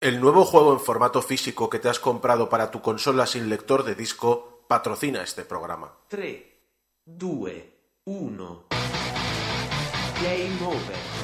El nuevo juego en formato físico que te has comprado para tu consola sin lector de disco patrocina este programa. 3, 2, 1. Game over.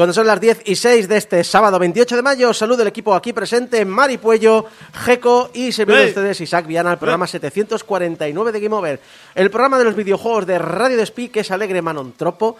Cuando son las 10 y 6 de este sábado 28 de mayo, salud el equipo aquí presente, Mari Puello, Geco y se de ustedes Isaac Viana, el programa 749 de Game Over, el programa de los videojuegos de Radio Despí, que es Alegre Manontropo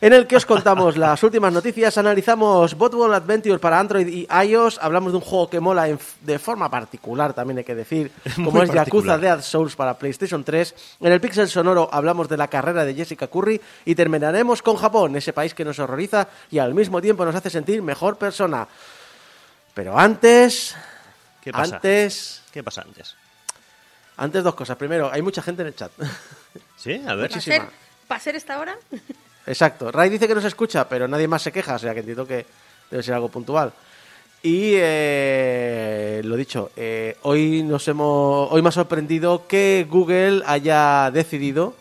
en el que os contamos las últimas noticias, analizamos Botball Adventure para Android y iOS, hablamos de un juego que mola de forma particular, también hay que decir, como es Yakuza Dead Souls para PlayStation 3. En el Pixel Sonoro hablamos de la carrera de Jessica Curry y terminaremos con Japón, ese país que nos horroriza y al mismo tiempo nos hace sentir mejor persona. Pero antes... ¿Qué pasa? Antes... ¿Qué pasa antes? Antes dos cosas. Primero, hay mucha gente en el chat. ¿Sí? A ver. Muchísima. ¿Para ser esta hora? Exacto. Ray dice que no se escucha, pero nadie más se queja, o sea que entiendo que debe ser algo puntual. Y eh, lo dicho, eh, hoy nos hemos, hoy me ha sorprendido que Google haya decidido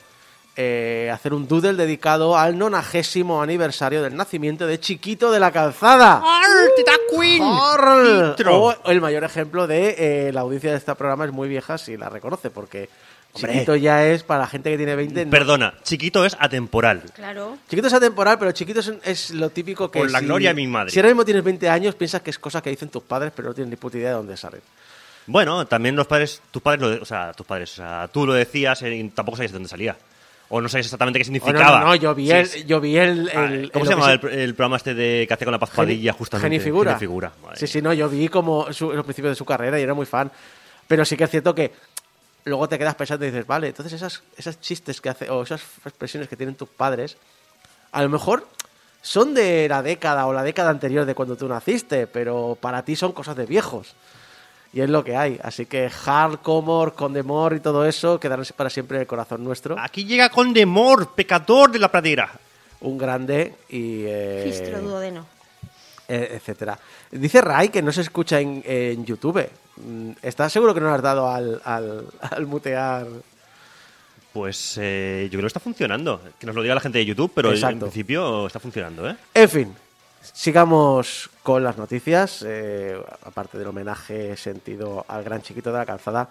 eh, hacer un doodle dedicado al nonagésimo aniversario del nacimiento de Chiquito de la Calzada. Queen! O el mayor ejemplo de la audiencia de este programa es muy vieja si la reconoce, porque Chiquito ya es para la gente que tiene 20. Perdona, chiquito es atemporal. Claro. Chiquito es atemporal, pero chiquito es, lo típico que. Con la gloria de mi madre. Si ahora mismo tienes 20 años, piensas que es cosa que dicen tus padres, pero no tienes ni puta idea de dónde salen. Bueno, también los padres, tus padres, lo, o sea, tus padres, o sea, tú lo decías y tampoco sabías de dónde salía. O no sabías exactamente qué significaba. no, no, yo vi el. Yo vi el, ah, ¿Cómo se llama el, programa este de que hacía con la Paz Padilla, justamente? Genifigura. Genifigura. Sí, sí, no, yo vi como su, los principios de su carrera y era muy fan. Pero sí que es cierto que luego te quedas pensando y dices, vale, entonces esas, esas chistes que hace, o esas expresiones que tienen tus padres, a lo mejor son de la década o la década anterior de cuando tú naciste, pero para ti son cosas de viejos. Y es lo que hay. Así que Hardcore, Condemor y todo eso quedarán para siempre en el corazón nuestro. Aquí llega Condemor, pecador de la pradera. Un grande y... Eh, Fistro duodeno. Eh, etcétera. Dice Ray que no se escucha en, en YouTube. Mm, ¿Estás seguro que no lo has dado al, al, mutear? Pues eh, yo creo que está funcionando. Que nos lo diga la gente de YouTube, pero en principio está funcionando, ¿eh? En fin, sigamos con las noticias. Eh, aparte del homenaje sentido al gran chiquito de la calzada.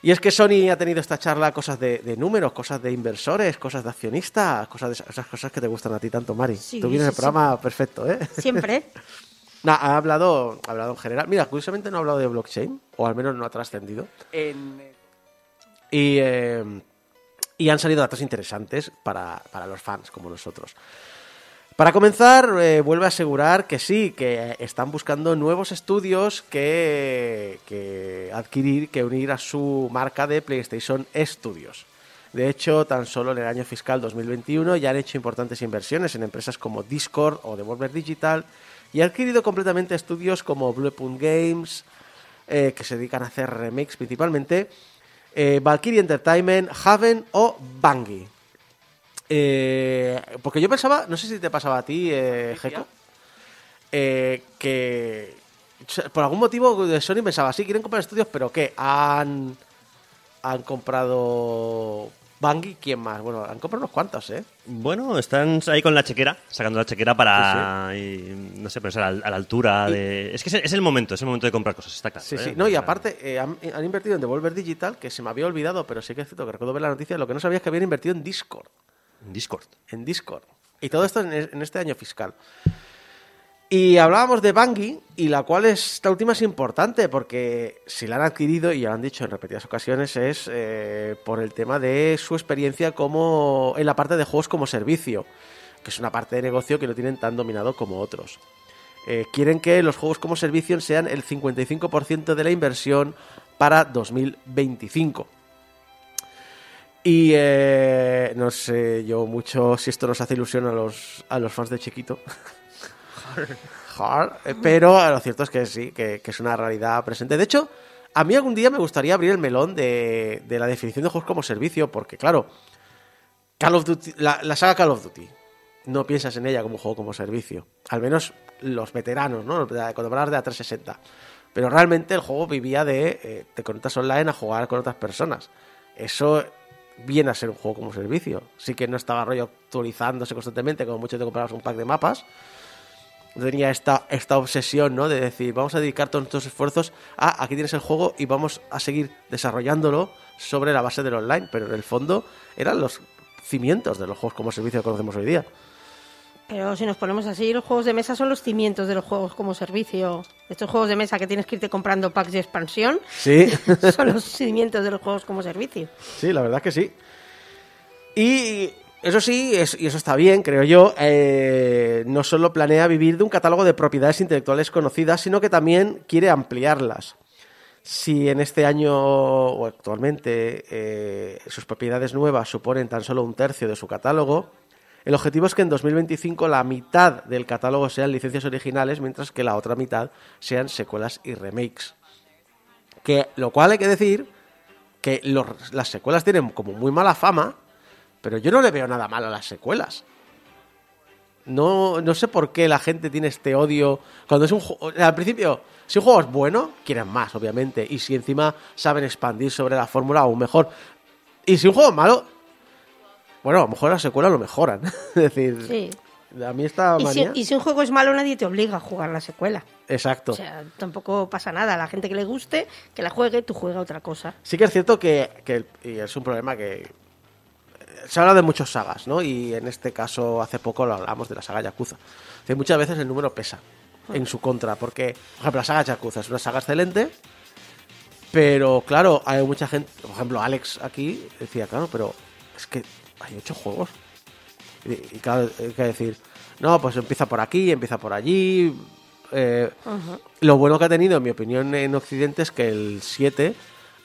Y es que Sony ha tenido esta charla cosas de, números, cosas de inversores, cosas de accionistas, cosas de esas cosas que te gustan a ti tanto, Mari. Tú vienes el programa perfecto, ¿eh? Siempre. ha hablado, ha hablado en general. Mira, curiosamente no ha hablado de blockchain, o al menos no ha trascendido. Y, eh, y han salido datos interesantes para, para los fans como nosotros. Para comenzar, eh, vuelve a asegurar que sí, que están buscando nuevos estudios que, que, adquirir, que unir a su marca de PlayStation Studios. De hecho, tan solo en el año fiscal 2021 ya han hecho importantes inversiones en empresas como Discord o Devolver Digital y ha adquirido completamente estudios como Bluepoint Games, eh, que se dedican a hacer remakes principalmente, eh, Valkyrie Entertainment, Haven o Bungie. Eh, porque yo pensaba, no sé si te pasaba a ti, eh, que por algún motivo de Sony pensaba, sí, quieren comprar estudios, pero ¿qué? Han, han comprado Bungie, ¿quién más? Bueno, han comprado unos cuantos, ¿eh? Bueno, están ahí con la chequera, sacando la chequera para, y, no sé, a la, a la altura de... Es que es, es el momento, es el momento de comprar cosas, está claro. Sí, ¿eh? sí. No, y aparte, eh, han, han invertido en Devolver Digital, que se me había olvidado, pero sí que es cierto que recuerdo ver la noticia. Lo que no sabía es que habían invertido en Discord. Discord. En Discord. Y todo esto en, en este año fiscal. Y hablábamos de Bungie, y la cual esta última es importante, porque si la han adquirido, y ya lo han dicho en repetidas ocasiones, es eh, por el tema de su experiencia como en la parte de juegos como servicio, que es una parte de negocio que no tienen tan dominado como otros. Eh, quieren que los juegos como servicio sean el 55% de la inversión para 2025. Y eh, no sé yo mucho si esto nos hace ilusión a los, a los fans de Chiquito. Hard, eh, pero lo cierto es que sí, que, es una realidad presente. De hecho, a mí algún día me gustaría abrir el melón de, la definición de juegos como servicio, porque claro, Call of Duty, la, la saga Call of Duty, no piensas en ella como un juego como servicio. Al menos los veteranos, ¿no? Cuando hablas de la 360. Pero realmente el juego vivía de eh, te conectas online a jugar con otras personas. Eso viene a ser un juego como servicio. Sí que no estaba rollo actualizándose constantemente, como mucho te comprabas un pack de mapas. Tenía esta, esta obsesión, ¿no? De decir, vamos a dedicar todos nuestros esfuerzos a aquí tienes el juego y vamos a seguir desarrollándolo sobre la base del online. Pero en el fondo eran los cimientos de los juegos como servicio que conocemos hoy día. Pero si nos ponemos así, los juegos de mesa son los cimientos de los juegos como servicio. Estos juegos de mesa que tienes que irte comprando packs de expansión Sí. son los cimientos de los juegos como servicio. Sí, la verdad que sí. Y eso sí, es- y eso está bien, creo yo, eh, no solo planea vivir de un catálogo de propiedades intelectuales conocidas, sino que también quiere ampliarlas. Si en este año o actualmente eh, sus propiedades nuevas suponen tan solo un tercio de su catálogo, el objetivo es que en 2025 la mitad del catálogo sean licencias originales, mientras que la otra mitad sean secuelas y remakes. Que, lo cual hay que decir que los- las secuelas tienen como muy mala fama, pero yo no le veo nada malo a las secuelas. No, no sé por qué la gente tiene este odio. Cuando es un juego. Al principio, si un juego es bueno, quieren más, obviamente. Y si encima saben expandir sobre la fórmula, aún mejor. Y si un juego es malo, bueno, a lo mejor la secuela lo mejoran. es decir, Sí. a mí esta Y si, manía. y si un juego es malo, nadie te obliga a jugar la secuela. Exacto. O sea, tampoco pasa nada. A la gente que le guste, que la juegue, tú juega otra cosa. Sí que es cierto que, que- y es un problema que se habla de muchas sagas, ¿no? Y en este caso hace poco lo hablamos de la saga Yakuza. Que muchas veces el número pesa en su contra, porque, por ejemplo, la saga Yakuza es una saga excelente, pero claro, hay mucha gente, por ejemplo, Alex aquí decía, claro, pero es que hay ocho juegos. Y, y claro, hay que decir, no, pues empieza por aquí, empieza por allí. eh, lo bueno que ha tenido, en mi opinión, en Occidente es que el 7,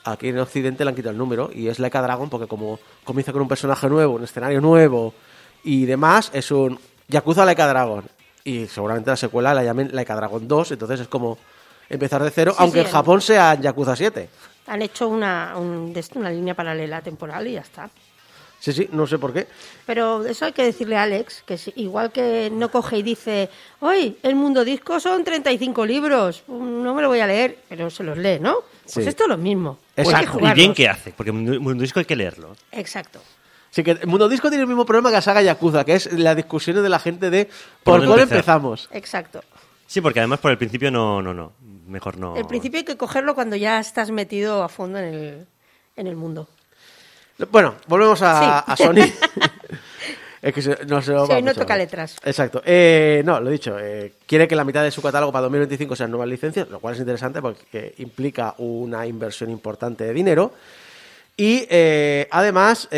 aquí en Occidente le han quitado el número y es Laika Dragon porque como comienza con un personaje nuevo, un escenario nuevo y demás, es un Yakuza Laika Dragon. Y seguramente la secuela la llamen Laika Dragon 2, entonces es como empezar de cero, Sí, aunque sí, en Japón sea Yakuza 7. Han hecho una, un- una línea paralela temporal y ya está. Sí, sí, no sé por qué. Pero eso hay que decirle a Alex, que si- igual que no coge y dice, hoy el mundo disco son 35 libros, no me lo voy a leer, pero se los lee, ¿no? Pues Sí. esto es lo mismo. Pues Exacto. Y bien que hace, porque Mundo Disco hay que leerlo. Exacto. Sí que el Mundo Disco tiene el mismo problema que la saga Yakuza, que es la discusión de la gente de por, dónde cuál empezar? empezamos. Exacto. Sí, porque además por el principio no, no, no. Mejor no. El principio hay que cogerlo cuando ya estás metido a fondo en el, en el mundo. Bueno, volvemos a, Sí. a Sony. es que se- no se lo Sí, va no mucho, toca ¿no? letras. Exacto. Eh, no, lo he dicho. eh, quiere que la mitad de su catálogo para 2025 sean nuevas licencias, lo cual es interesante porque implica una inversión importante de dinero. Y eh, además,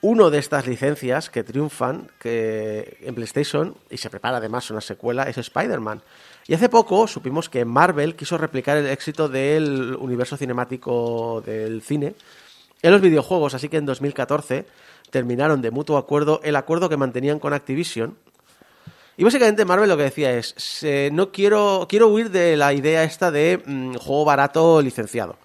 uno de estas licencias que triunfan que en PlayStation, y se prepara además una secuela, es Spider-Man. Y hace poco supimos que Marvel quiso replicar el éxito del universo cinemático del cine en los videojuegos, así que en 2014 terminaron de mutuo acuerdo el acuerdo que mantenían con Activision. Y básicamente Marvel lo que decía es, no quiero, quiero huir de la idea esta de mm, juego barato licenciado.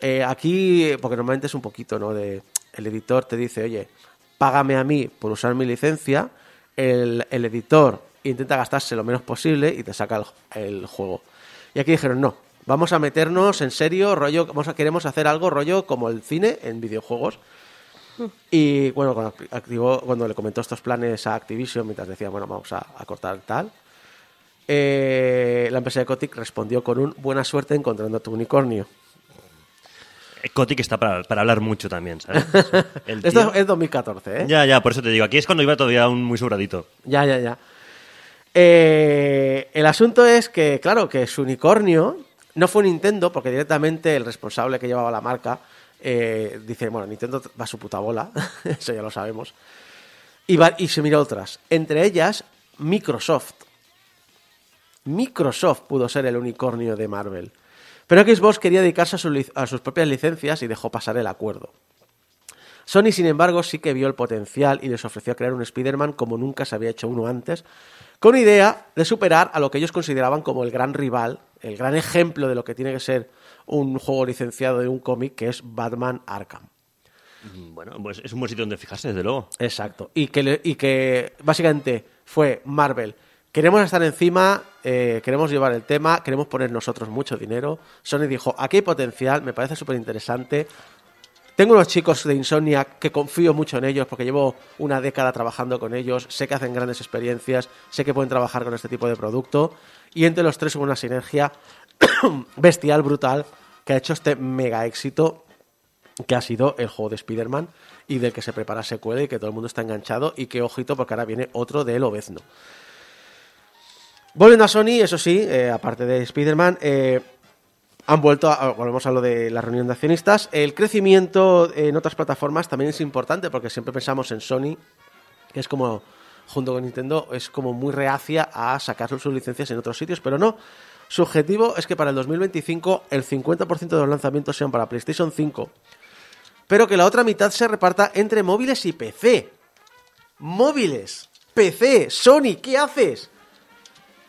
Eh, aquí, porque normalmente es un poquito, ¿no? De, el editor te dice, oye, págame a mí por usar mi licencia, el, el editor intenta gastarse lo menos posible y te saca el, el juego. Y aquí dijeron, no, vamos a meternos en serio, rollo, vamos a, queremos hacer algo rollo como el cine en videojuegos. Y bueno, cuando, activó, cuando le comentó estos planes a Activision, mientras decía, bueno, vamos a, a cortar tal, eh, la empresa de Kotick respondió con un buena suerte encontrando tu unicornio. Eh, Kotick está para, para hablar mucho también, ¿sabes? El tío- Esto es 2014, ¿eh? Ya, ya, por eso te digo. Aquí es cuando iba todavía un muy sobradito. Ya, ya, ya. Eh, el asunto es que, claro, que su unicornio no fue Nintendo, porque directamente el responsable que llevaba la marca eh, dice, bueno, Nintendo va a su puta bola, eso ya lo sabemos. Y, y se mira otras, entre ellas Microsoft. Microsoft pudo ser el unicornio de Marvel. Pero Xbox quería dedicarse a, a sus propias licencias y dejó pasar el acuerdo. Sony, sin embargo, sí que vio el potencial y les ofreció crear un Spider-Man como nunca se había hecho uno antes, con idea de superar a lo que ellos consideraban como el gran rival, el gran ejemplo de lo que tiene que ser un juego licenciado de un cómic, que es Batman Arkham. Bueno, pues es un buen sitio donde fijarse, desde luego. Exacto. Y que, le- y que básicamente fue Marvel. Queremos estar encima, eh, queremos llevar el tema, queremos poner nosotros mucho dinero. Sony dijo, aquí hay potencial, me parece súper interesante. Tengo unos chicos de Insomnia que confío mucho en ellos porque llevo una década trabajando con ellos, sé que hacen grandes experiencias, sé que pueden trabajar con este tipo de producto y entre los tres hubo una sinergia bestial, brutal, que ha hecho este mega éxito que ha sido el juego de Spider-Man y del que se prepara secuela y que todo el mundo está enganchado y que ojito porque ahora viene otro de El Obezno. Volviendo a Sony, eso sí, eh, aparte de Spider-Man, eh, han vuelto, a, volvemos a lo de la reunión de accionistas, el crecimiento en otras plataformas también es importante porque siempre pensamos en Sony, que es como, junto con Nintendo, es como muy reacia a sacar sus licencias en otros sitios, pero no. Su objetivo es que para el 2025 el 50% de los lanzamientos sean para PlayStation 5, pero que la otra mitad se reparta entre móviles y PC. Móviles, PC, Sony, ¿qué haces?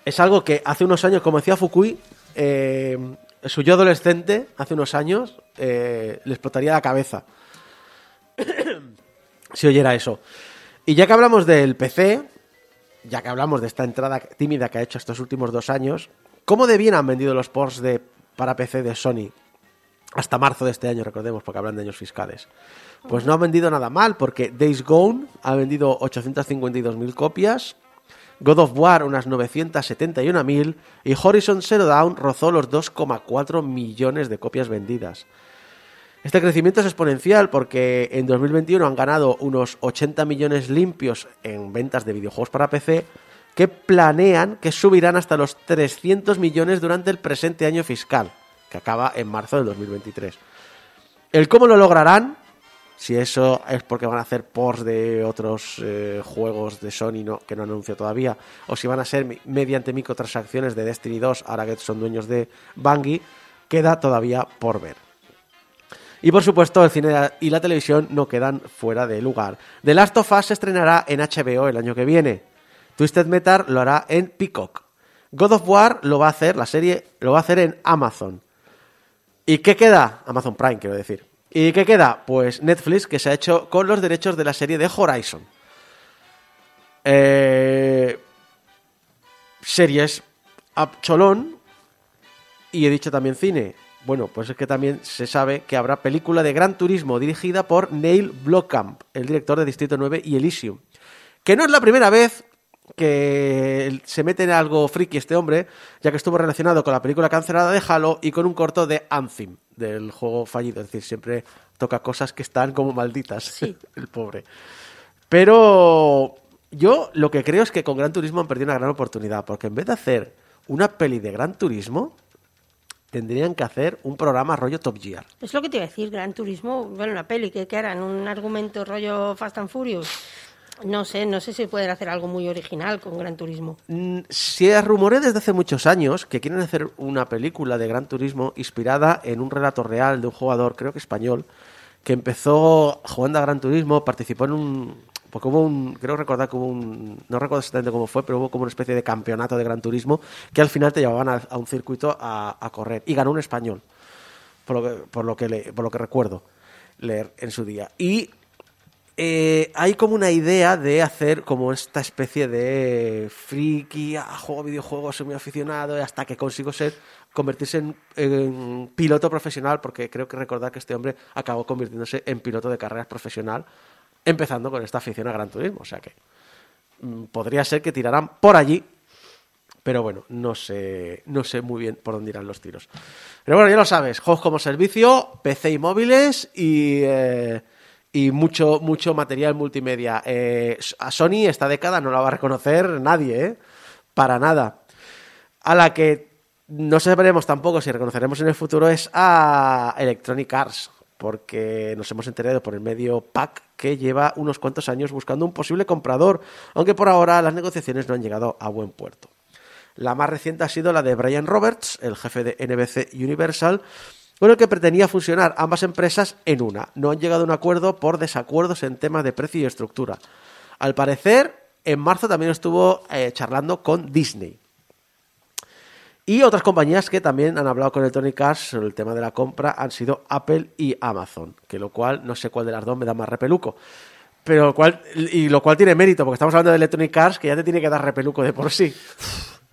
Es algo que hace unos años, como decía Fukui, eh, su yo adolescente, hace unos años, eh, le explotaría la cabeza. si oyera eso. Y ya que hablamos del PC, ya que hablamos de esta entrada tímida que ha hecho estos últimos dos años, ¿cómo de bien han vendido los ports de, para PC de Sony? Hasta marzo de este año, recordemos, porque hablan de años fiscales. Pues no han vendido nada mal, porque Days Gone ha vendido 852.000 copias, God of War unas 971.000 y Horizon Zero Dawn rozó los 2,4 millones de copias vendidas. Este crecimiento es exponencial porque en 2021 han ganado unos 80 millones limpios en ventas de videojuegos para PC que planean que subirán hasta los 300 millones durante el presente año fiscal, que acaba en marzo del 2023. El cómo lo lograrán, si eso es porque van a hacer ports de otros eh, juegos de Sony no, que no anuncio todavía, o si van a ser mediante microtransacciones de Destiny 2, ahora que son dueños de Bungie, queda todavía por ver. Y por supuesto, el cine y la televisión no quedan fuera de lugar. The Last of Us se estrenará en HBO el año que viene. Twisted Metal lo hará en Peacock. God of War lo va a hacer, la serie lo va a hacer en Amazon. ¿Y qué queda? Amazon Prime, quiero decir. ¿Y qué queda? Pues Netflix, que se ha hecho con los derechos de la serie de Horizon. Eh, series a cholón. Y he dicho también cine. Bueno, pues es que también se sabe que habrá película de Gran Turismo dirigida por Neil Blomkamp, el director de Distrito 9 y Elysium. Que no es la primera vez que se mete en algo friki este hombre, ya que estuvo relacionado con la película cancelada de Halo y con un corto de Anthem, del juego fallido. Es decir, siempre toca cosas que están como malditas, Sí. el pobre. Pero yo lo que creo es que con Gran Turismo han perdido una gran oportunidad, porque en vez de hacer una peli de Gran Turismo, tendrían que hacer un programa rollo Top Gear. Es lo que te iba a decir, Gran Turismo, bueno, una peli, que, que harán? ¿Un argumento rollo Fast and Furious? No sé, no sé si pueden hacer algo muy original con Gran Turismo. Mm, Se rumorea desde hace muchos años que quieren hacer una película de Gran Turismo inspirada en un relato real de un jugador, creo que español, que empezó jugando a Gran Turismo, participó en un... Porque hubo un... Creo recordar que hubo un... No recuerdo exactamente cómo fue, pero hubo como una especie de campeonato de Gran Turismo que al final te llevaban a, un circuito a, correr. Y ganó un español, por lo que, por lo que, por lo que recuerdo leer en su día. Y eh, hay como una idea de hacer como esta especie de friki, ah, juego videojuegos, soy muy aficionado, hasta que consigo ser, convertirse en, en piloto profesional, porque creo que recordar que este hombre acabó convirtiéndose en piloto de carreras profesional, empezando con esta afición a Gran Turismo. O sea que mm, podría ser que tiraran por allí, pero bueno, no sé, no sé muy bien por dónde irán los tiros. Pero bueno, ya lo sabes, juegos como servicio, PC y móviles y, eh, y mucho, mucho material multimedia. Eh, a Sony esta década no la va a reconocer nadie, ¿eh? Para nada. A la que no sabremos tampoco si reconoceremos en el futuro es a Electronic Arts, porque nos hemos enterado por el medio PAC que lleva unos cuantos años buscando un posible comprador, aunque por ahora las negociaciones no han llegado a buen puerto. La más reciente ha sido la de Brian Roberts, el jefe de NBC Universal, con el que pretendía fusionar ambas empresas en una. No han llegado a un acuerdo por desacuerdos en temas de precio y estructura. Al parecer, en marzo también estuvo eh, charlando con Disney. Y otras compañías que también han hablado con el Tony Cash sobre el tema de la compra han sido Apple y Amazon, que lo cual no sé cuál de las dos me da más repeluco. Pero lo cual, y lo cual tiene mérito, porque estamos hablando de Electronic Arts, que ya te tiene que dar repeluco de por sí.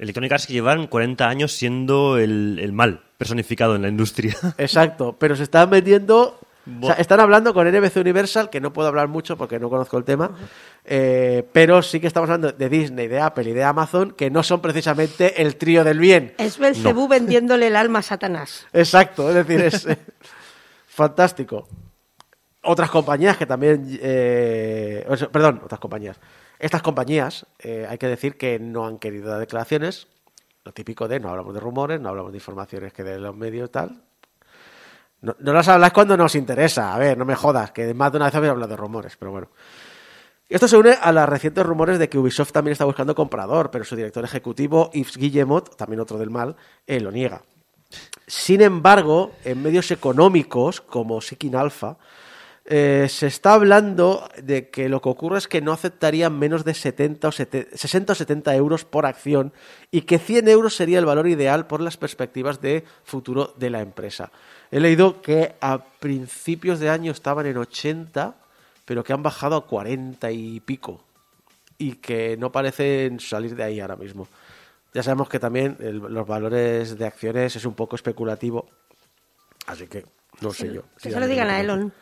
Electronic Arts que llevan 40 años siendo el, el mal personificado en la industria. Exacto, pero se están vendiendo. o sea, están hablando con NBC Universal, que no puedo hablar mucho porque no conozco el tema, eh, pero sí que estamos hablando de Disney, de Apple y de Amazon, que no son precisamente el trío del bien. Es Belcebú vendiéndole el alma a Satanás. Exacto, es decir, es eh, fantástico. Otras compañías que también. eh, perdón, otras compañías. Estas compañías, eh, hay que decir que no han querido dar declaraciones. Lo típico de no hablamos de rumores, no hablamos de informaciones que de los medios tal. No, las habláis cuando nos interesa. A ver, no me jodas, que más de una vez habéis hablado de rumores, pero bueno. Esto se une a los recientes rumores de que Ubisoft también está buscando comprador, pero su director ejecutivo, Yves Guillemot, también otro del mal, eh, lo niega. Sin embargo, en medios económicos como Seeking Alpha, eh, se está hablando de que lo que ocurre es que no aceptarían menos de 70 o 70 60 o 70 euros por acción y que 100 euros sería el valor ideal por las perspectivas de futuro de la empresa. He leído que a principios de año estaban en 80, pero que han bajado a 40 y pico y que no parecen salir de ahí ahora mismo. Ya sabemos que también el- los valores de acciones es un poco especulativo, así que no sé yo. Que se lo digan a Elon.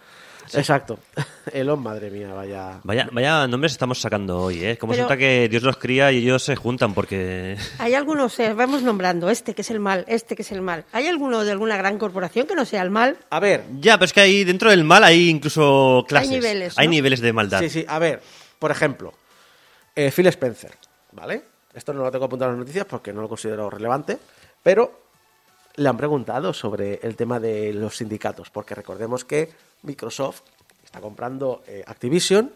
Exacto. Elon, madre mía, vaya. Vaya, vaya nombres estamos sacando hoy, ¿eh? Como nota que Dios los cría y ellos se juntan porque... Hay algunos, eh, vamos nombrando, este que es el mal, este que es el mal. ¿Hay alguno de alguna gran corporación que no sea el mal? A ver, Ya, pero es que ahí dentro del mal hay incluso clases. niveles, Hay niveles de maldad. sí, sí, a ver, por ejemplo, eh, Phil Spencer, ¿vale? Esto no lo tengo apuntado en las noticias porque no lo considero relevante, pero le han preguntado sobre el tema de los sindicatos, porque recordemos que Microsoft está comprando eh, Activision.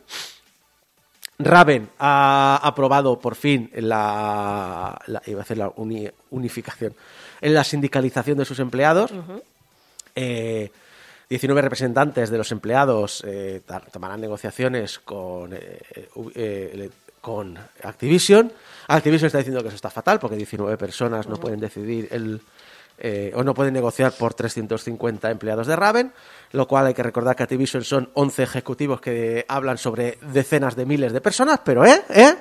Raven ha aprobado por fin la, la- iba a decir la uni- unificación, en la sindicalización de sus empleados. Eh, 19 representantes de los empleados eh, tomarán negociaciones con, eh, eh, con Activision. Activision está diciendo que eso está fatal porque 19 personas no pueden decidir el, eh, o no pueden negociar por 350 empleados de Raven, lo cual hay que recordar que Activision son 11 ejecutivos que hablan sobre decenas de miles de personas, pero ¿eh? ¿eh?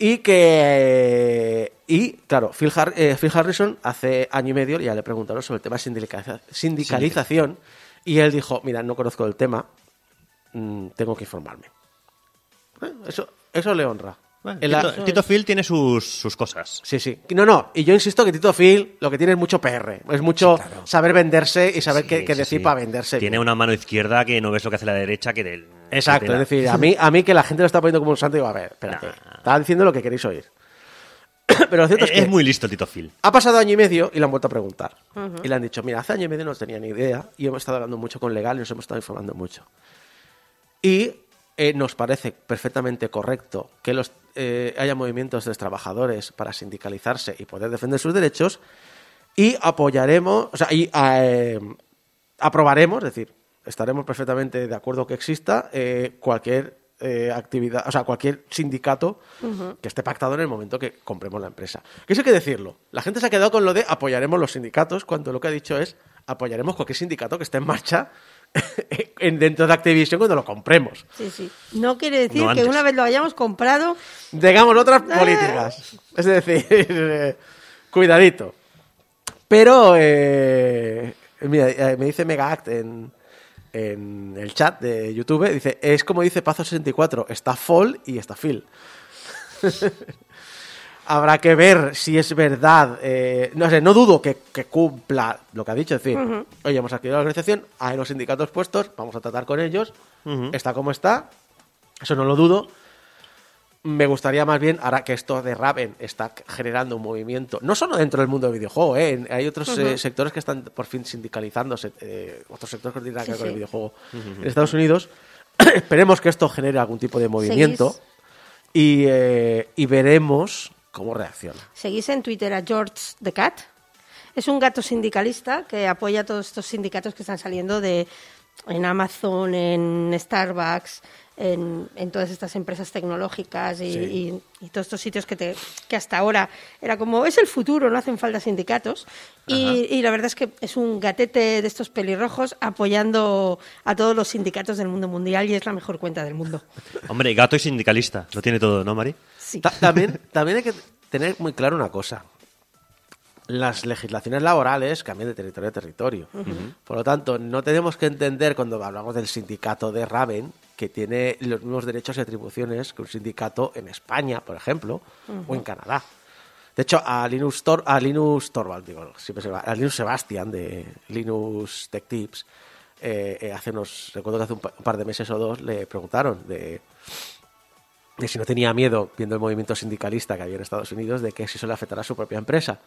Y que. Y, claro, Phil, eh, Harrison hace año y medio ya le preguntaron sobre el tema sindicaliza- sindicalización. Y él dijo: Mira, no conozco el tema, mm, tengo que informarme. Eh, Eso, eso le honra. Bueno, la- Tito, Tito Phil tiene sus, sus cosas. Sí, sí. No, no. Y yo insisto que Tito Phil lo que tiene es mucho PR. Es mucho saber venderse y saber Sí, qué, qué sí, decir sí. para venderse. Tiene bien. una mano izquierda que no ves lo que hace la derecha que del... Exacto. que Es decir, a mí, a mí que la gente lo está poniendo como un santo, digo, a ver, espérate. Nah. Estaba diciendo lo que queréis oír. Pero lo cierto es, Es, que muy listo Tito Phil. ha pasado año y medio y le han vuelto a preguntar. Y le han dicho, mira, hace año y medio no tenía ni idea y hemos estado hablando mucho con legal y nos hemos estado informando mucho. Y eh, nos parece perfectamente correcto que los, eh, haya movimientos de trabajadores para sindicalizarse y poder defender sus derechos y apoyaremos, o sea, y eh, aprobaremos, es decir, estaremos perfectamente de acuerdo que exista eh, cualquier eh, actividad, o sea, cualquier sindicato que esté pactado en el momento que compremos la empresa. Que eso hay que decirlo. La gente se ha quedado con lo de apoyaremos los sindicatos, cuando lo que ha dicho es apoyaremos cualquier sindicato que esté en marcha dentro de Activision cuando lo compremos. Sí, sí. No quiere decir No que una vez lo hayamos comprado, Tengamos otras Ah. políticas. Es decir, eh, cuidadito. Pero, eh, mira, eh, me dice Megaact en, en el chat de YouTube, dice, es como dice Pazo64, está Fall y está Phil. Habrá que ver si es verdad. eh, no sé, no dudo que, que cumpla lo que ha dicho. Es decir, oye, hemos adquirido la organización, hay los sindicatos puestos, vamos a tratar con ellos, está como está, eso no lo dudo. Me gustaría más bien, ahora que esto de Raven está generando un movimiento, no solo dentro del mundo del videojuego, ¿eh? Hay otros eh, sectores que están por fin sindicalizándose, eh, otros sectores que no tienen nada que ver con el videojuego en Estados Unidos. Esperemos que esto genere algún tipo de movimiento eh, y veremos cómo reacciona. seguís en Twitter a George the Cat. Es un gato sindicalista que apoya a todos estos sindicatos que están saliendo de en Amazon, en Starbucks, en, en todas estas empresas tecnológicas y, y- y todos estos sitios que, te- que hasta ahora era como, es el futuro, no hacen falta sindicatos. Y, y la verdad es que es un gatete de estos pelirrojos apoyando a todos los sindicatos del mundo mundial y es la mejor cuenta del mundo. Hombre, gato y sindicalista. Lo tiene todo, ¿no, Mari? Sí. Ta- también, también hay que tener muy claro una cosa. Las legislaciones laborales cambian de territorio a territorio. Por lo tanto, no tenemos que entender cuando hablamos del sindicato de Raven que tiene los mismos derechos y atribuciones que un sindicato en España, por ejemplo, o en Canadá. De hecho, a Linus, Tor a Linus Torvald, digo, siempre se va, a Linus Sebastian de Linus Tech Tips, eh, eh, hace unos, recuerdo que hace un, pa- un par de meses o dos le preguntaron de, de si no tenía miedo, viendo el movimiento sindicalista que había en Estados Unidos, de que si eso le afectara a su propia empresa.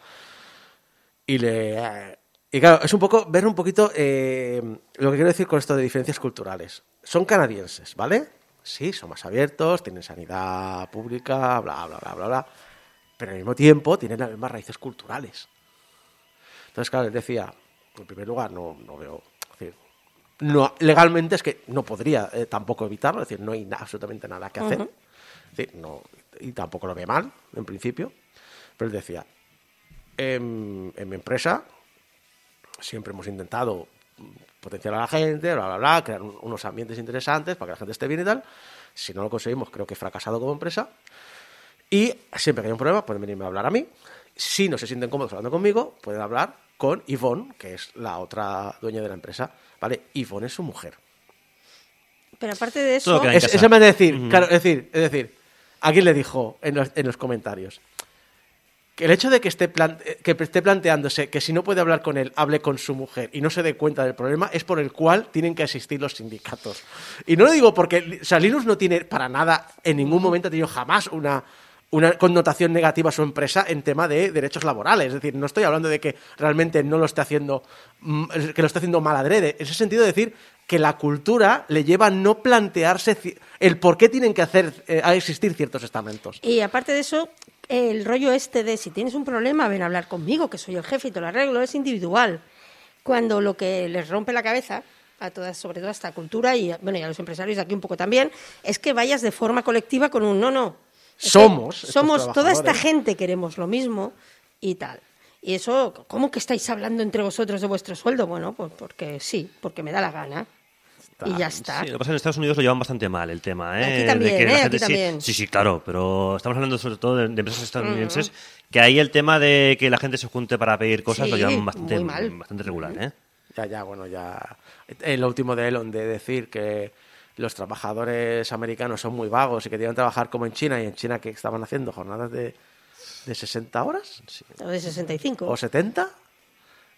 Y le. eh, Y claro, es un poco, ver un poquito eh, lo que quiero decir con esto de diferencias culturales. Son canadienses, ¿vale? Sí, son más abiertos, tienen sanidad pública, bla, bla, bla, bla, bla. Pero al mismo tiempo tienen las mismas raíces culturales. Entonces, claro, él decía, en primer lugar, no, no veo. decir, no, legalmente es que no podría eh, tampoco evitarlo, es decir, no hay absolutamente nada que hacer. Decir, no, y tampoco lo ve mal, en principio. Pero él decía, en, en mi empresa siempre hemos intentado potenciar a la gente, bla, bla, bla, crear un- unos ambientes interesantes para que la gente esté bien y tal. Si no lo conseguimos, creo que he fracasado como empresa. Y siempre que hay un problema, pueden venirme a hablar a mí. Si no se sienten cómodos hablando conmigo, pueden hablar con Yvonne, que es la otra dueña de la empresa. ¿Vale? Yvonne es su mujer. Pero aparte de eso, Es, de decir, claro, es decir, es decir, alguien le dijo en los, en los comentarios que el hecho de que esté, eh, que esté planteándose que si no puede hablar con él, hable con su mujer y no se dé cuenta del problema es por el cual tienen que asistir los sindicatos. Y no lo digo porque o sea, Linux no tiene para nada, en ningún momento ha tenido jamás una, una connotación negativa a su empresa en tema de derechos laborales. Es decir, no estoy hablando de que realmente no lo esté haciendo, mm, que lo esté haciendo mal adrede. En ese sentido, decir que la cultura le lleva a no plantearse el por qué tienen que hacer, eh, a existir ciertos estamentos. Y aparte de eso, el rollo este de si tienes un problema, ven a hablar conmigo, que soy el jefe y te lo arreglo, es individual. Cuando lo que les rompe la cabeza a todas, sobre todo a esta cultura y, bueno, y a los empresarios de aquí un poco también, es que vayas de forma colectiva con un no, no. Somos Somos, toda esta gente queremos lo mismo y tal. Y eso, ¿cómo que estáis hablando entre vosotros de vuestro sueldo? Bueno, pues porque sí, porque me da la gana. Y ya está. Sí, lo que pasa es que en Estados Unidos lo llevan bastante mal el tema, ¿eh? Aquí también, que la ¿eh? gente Aquí sí- también. Sí, sí, claro, pero estamos hablando sobre todo de, de empresas estadounidenses, que ahí el tema de que la gente se junte para pedir cosas lo Sí, llevan bastante, mal. bastante regular, ¿eh? Ya, ya, bueno, ya. El último de Elon de decir que los trabajadores americanos son muy vagos y que deben trabajar como en China y en China que estaban haciendo jornadas de, de 60 horas O de 65. o 70.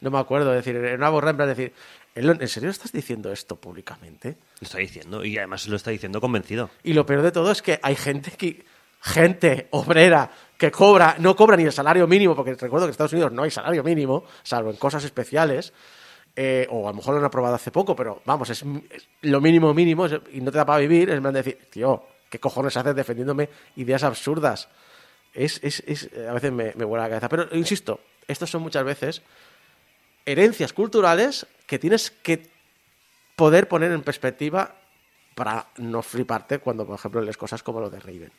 No me acuerdo, es decir, en una borra en plan decir, Elon, ¿en serio estás diciendo esto públicamente? Lo está diciendo, y además lo está diciendo convencido. Y lo peor de todo es que hay gente que gente obrera que cobra, no cobra ni el salario mínimo, porque recuerdo que en Estados Unidos no hay salario mínimo, salvo en cosas especiales, eh, o a lo mejor lo han aprobado hace poco, pero vamos, es, es lo mínimo mínimo es- y no te da para vivir, es más decir, tío, ¿qué cojones haces defendiéndome ideas absurdas? Es, es, es- a veces me, me vuela la cabeza. Pero insisto, estos son muchas veces herencias culturales que tienes que poder poner en perspectiva para no fliparte cuando, por ejemplo, lees cosas como lo de Raven.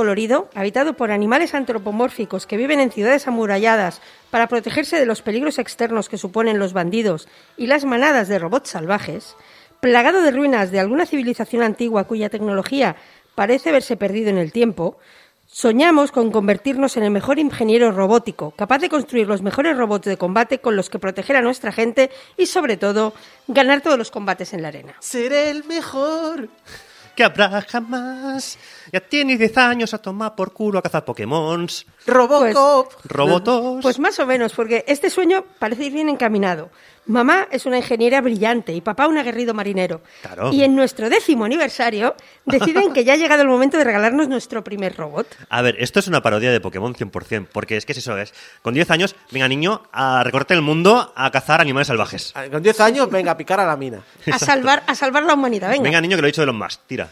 Colorido, habitado por animales antropomórficos que viven en ciudades amuralladas para protegerse de los peligros externos que suponen los bandidos y las manadas de robots salvajes, plagado de ruinas de alguna civilización antigua cuya tecnología parece haberse perdido en el tiempo, soñamos con convertirnos en el mejor ingeniero robótico, capaz de construir los mejores robots de combate con los que proteger a nuestra gente y, sobre todo, ganar todos los combates en la arena. Seré el mejor. Que habrá jamás. Ya tienes 10 años a tomar por culo a cazar Pokémons, Robocop. robotos. Pues más o menos, porque este sueño parece ir bien encaminado. Mamá es una ingeniera brillante y papá un aguerrido marinero. Claro. Y en nuestro décimo aniversario deciden que ya ha llegado el momento de regalarnos nuestro primer robot. A ver, esto es una parodia de Pokémon 100%, porque es que es eso, es. Con 10 años, venga niño, a recorrer el mundo a cazar animales salvajes. Con 10 años, venga a picar a la mina. A salvar, a salvar la humanidad. Venga. Venga niño, que lo he dicho de los más, tira.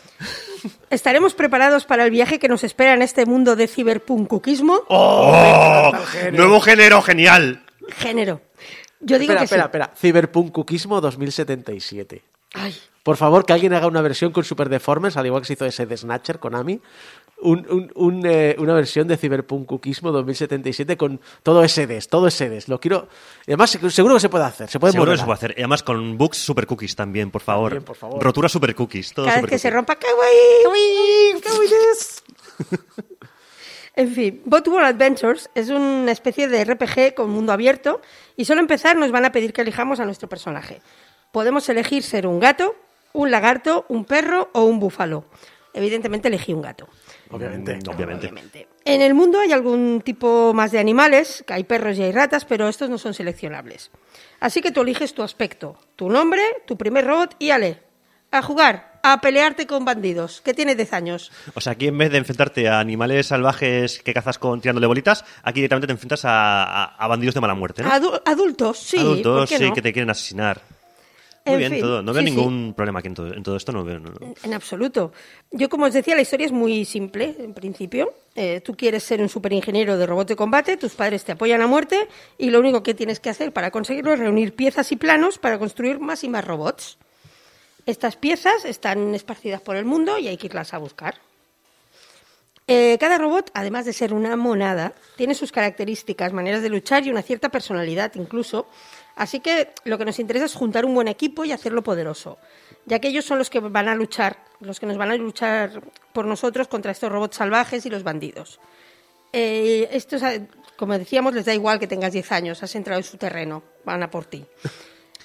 ¿Estaremos preparados para el viaje que nos espera en este mundo de ciberpunkuquismo? ¡Oh! ¡Nuevo género, genial! Género. Yo digo espera, que espera, sí. espera. Cyberpunkukismo 2077. Ay, Por favor, que alguien haga una versión con Super Deformers, al igual que se hizo ese de Snatcher con Ami. Un, un- un, eh, una versión de Cyberpunkukismo 2077 con todo SDs, todo SDs. Lo quiero. Y además, se- seguro que se puede hacer. Se puede Seguro que se puede hacer. Y además con bugs super cookies también, por favor. También, por favor. Rotura super cookies. Todo cada vez super que se rompa, kawaii. En fin, Bot World Adventures es una especie de RPG con mundo abierto y solo empezar nos van a pedir que elijamos a nuestro personaje. Podemos elegir ser un gato, un lagarto, un perro o un búfalo. Evidentemente elegí un gato. Obviamente. Mm, Obviamente. Obviamente. En el mundo hay algún tipo más de animales, que hay perros y hay ratas, pero estos no son seleccionables. Así que tú eliges tu aspecto, tu nombre, tu primer robot y ale, a jugar, a pelearte con bandidos, que tiene 10 años. O sea, aquí en vez de enfrentarte a animales salvajes que cazas con tirándole bolitas, aquí directamente te enfrentas a, a- a bandidos de mala muerte, ¿no? Adu- adultos, sí. ¿por Adultos, sí, no? que te quieren asesinar. Muy En bien, fin, todo. No veo sí, sí. ningún problema aquí en todo, en todo esto. No veo, no- no. En absoluto. Yo, como os decía, la historia es muy simple, en principio. Eh, tú quieres ser un superingeniero de robots de combate, tus padres te apoyan a muerte y lo único que tienes que hacer para conseguirlo es reunir piezas y planos para construir más y más robots. Estas piezas están esparcidas por el mundo y hay que irlas a buscar. Eh, cada robot, además de ser una monada, tiene sus características, maneras de luchar y una cierta personalidad incluso. Así que lo que nos interesa es juntar un buen equipo y hacerlo poderoso, ya que ellos son los que van a luchar, los que nos van a luchar por nosotros contra estos robots salvajes y los bandidos. Eh, estos, como decíamos, les da igual que tengas 10 años, has entrado en su terreno, van a por ti.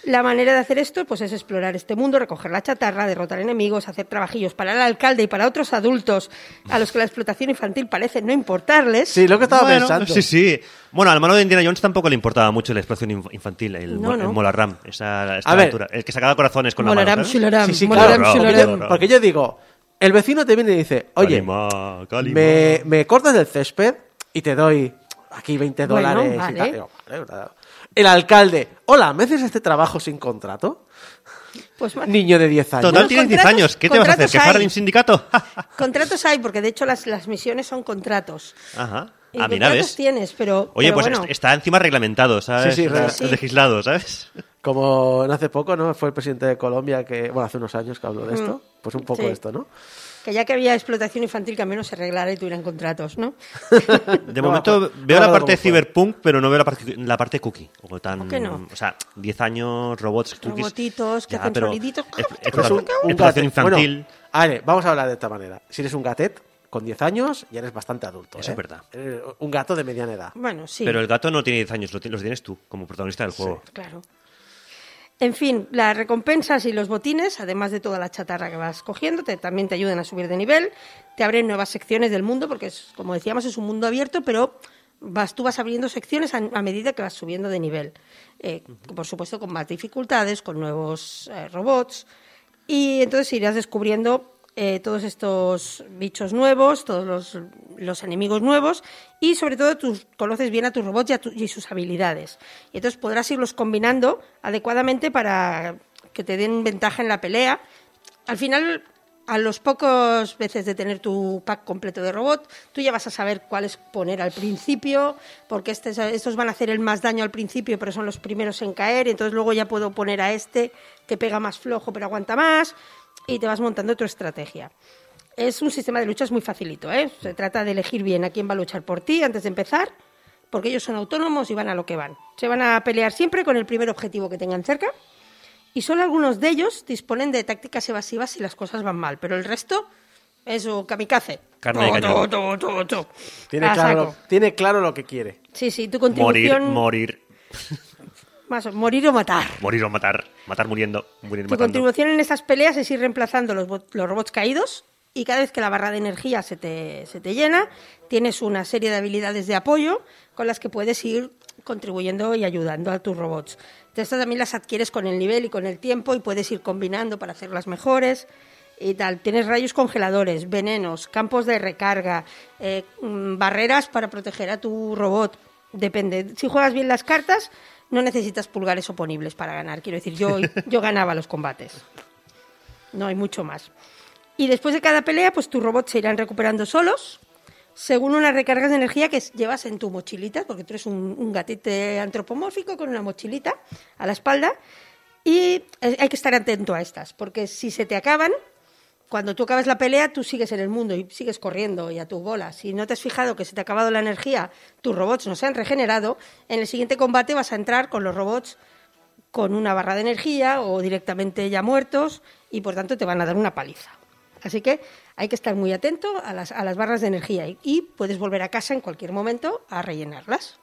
La manera de hacer esto pues, es explorar este mundo, recoger la chatarra, derrotar enemigos, hacer trabajillos para el alcalde y para otros adultos a los que la explotación infantil parece no importarles. Sí, lo que estaba Bueno, pensando. Sí, sí. Bueno, al malo de Indiana Jones tampoco le importaba mucho la explotación inf- infantil, el, No, no. el Molarram, esa, esta A ver. El que sacaba corazones con Molaram, la mano. Sí, sí, molaram, claro. Porque yo, porque yo digo, el vecino te viene y dice, oye, Calima, calima. me, me cortas el césped y te doy aquí 20 Bueno, dólares. y tal. Digo, vale, vale. El alcalde, hola, ¿me haces este trabajo sin contrato? Pues ma- Niño de 10 años. Total, Bueno, tienes 10 contratos- años. ¿Qué te vas a hacer? ¿Quejar hay. en un sindicato? Contratos hay, porque de hecho las, las misiones son contratos. Ajá. Y Ah, mira, contratos ¿ves? tienes, pero. Oye, pero pues bueno, est- está encima reglamentado, ¿sabes? Sí, sí, sí. legislado, ¿sabes? Como hace poco, ¿no? Fue el presidente de Colombia que, bueno, hace unos años que habló de esto. Pues un poco Mm. Sí. de esto, ¿no? Que ya que había explotación infantil, que al menos se arreglara y tuvieran contratos, ¿no? De No, momento no, veo no, la parte de cyberpunk, pero no veo la parte, la parte cookie. O, tan, ¿Por qué no? O sea, 10 años, robots, cookies. Robotitos que Ya, hacen es- Pues explotación- un, un explotación gatet. Bueno, infantil. a ver, vamos a hablar de esta manera. Si eres un gatet con 10 años, ya eres bastante adulto. Eso ¿eh? es verdad. Eres un gato de mediana edad. Bueno, sí. Pero el gato no tiene 10 años, los tienes tú, como protagonista del juego. Claro. En fin, las recompensas y los botines, además de toda la chatarra que vas cogiendo, te- también te ayudan a subir de nivel, te abren nuevas secciones del mundo, porque es, como decíamos, es un mundo abierto, pero vas, tú vas abriendo secciones a, a medida que vas subiendo de nivel. Eh, Por supuesto, con más dificultades, con nuevos eh, robots, y entonces irás descubriendo eh, todos estos bichos nuevos, todos los, los enemigos nuevos y sobre todo tú conoces bien a tus robots y, a y sus habilidades. Y entonces podrás irlos combinando adecuadamente para que te den ventaja en la pelea. Al final, a los pocos veces de tener tu pack completo de robot, tú ya vas a saber cuáles poner al principio, porque estes- estos van a hacer el más daño al principio, pero son los primeros en caer, entonces luego ya puedo poner a este que pega más flojo pero aguanta más, y te vas montando tu estrategia. es un sistema de luchas muy facilito, ¿eh? Se trata de elegir bien a quién va a luchar por ti antes de empezar, porque ellos son autónomos y van a lo que van. Se van a pelear siempre con el primer objetivo que tengan cerca y solo algunos de ellos disponen de tácticas evasivas si las cosas van mal, pero el resto es un kamikaze. Carne de. Tiene A claro, tiene claro lo que quiere. Sí, sí, tu Morir, contribución... morir, más morir o matar. morir o matar. Matar muriendo, morir Tu matando. contribución en estas peleas es ir reemplazando los, los robots caídos y cada vez que la barra de energía se te, se te llena, tienes una serie de habilidades de apoyo con las que puedes ir contribuyendo y ayudando a tus robots. Estas también las adquieres con el nivel y con el tiempo y puedes ir combinando para hacerlas mejores y tal. Tienes rayos congeladores, venenos, campos de recarga, eh, mm, barreras para proteger a tu robot. Depende. Si juegas bien las cartas, no necesitas pulgares oponibles para ganar. Quiero decir, yo, yo ganaba los combates. No hay mucho más. Y después de cada pelea, pues tus robots se irán recuperando solos, según unas recargas de energía que llevas en tu mochilita, porque tú eres un, un gatite antropomórfico con una mochilita a la espalda. Y hay que estar atento a estas, porque si se te acaban, cuando tú acabas la pelea, tú sigues en el mundo y sigues corriendo y a tu bola. Si no te has fijado que se te ha acabado la energía, tus robots no se han regenerado, en el siguiente combate vas a entrar con los robots con una barra de energía o directamente ya muertos y por tanto te van a dar una paliza. Así que hay que estar muy atento a las, a las barras de energía y, y puedes volver a casa en cualquier momento a rellenarlas.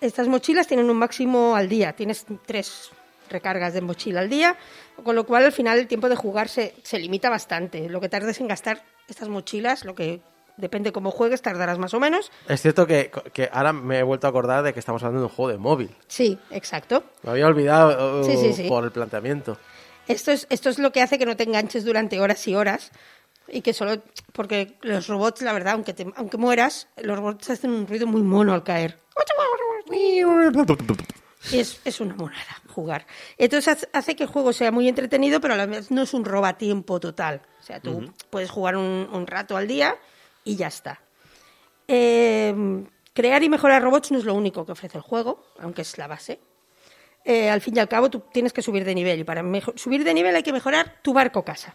Estas mochilas tienen un máximo al día, tienes tres recargas de mochila al día, con lo cual al final el tiempo de jugar se, se limita bastante. Lo que tardes en gastar estas mochilas, lo que depende cómo juegues, tardarás más o menos. Es cierto que, que ahora me he vuelto a acordar de que estamos hablando de un juego de móvil. Sí, exacto. Me había olvidado uh, Sí, sí, sí. por el planteamiento. Esto es, esto es lo que hace que no te enganches durante horas y horas y que solo porque los robots, la verdad, aunque te- aunque mueras, los robots hacen un ruido muy mono al caer. Es, es una monada jugar. Entonces hace que el juego sea muy entretenido, pero a la vez no es un robatiempo total. O sea, tú puedes jugar un, un rato al día y ya está. Eh, crear y mejorar robots no es lo único que ofrece el juego, aunque es la base. Eh, al fin y al cabo, tú tienes que subir de nivel. Y para subir de nivel hay que mejorar tu barco casa.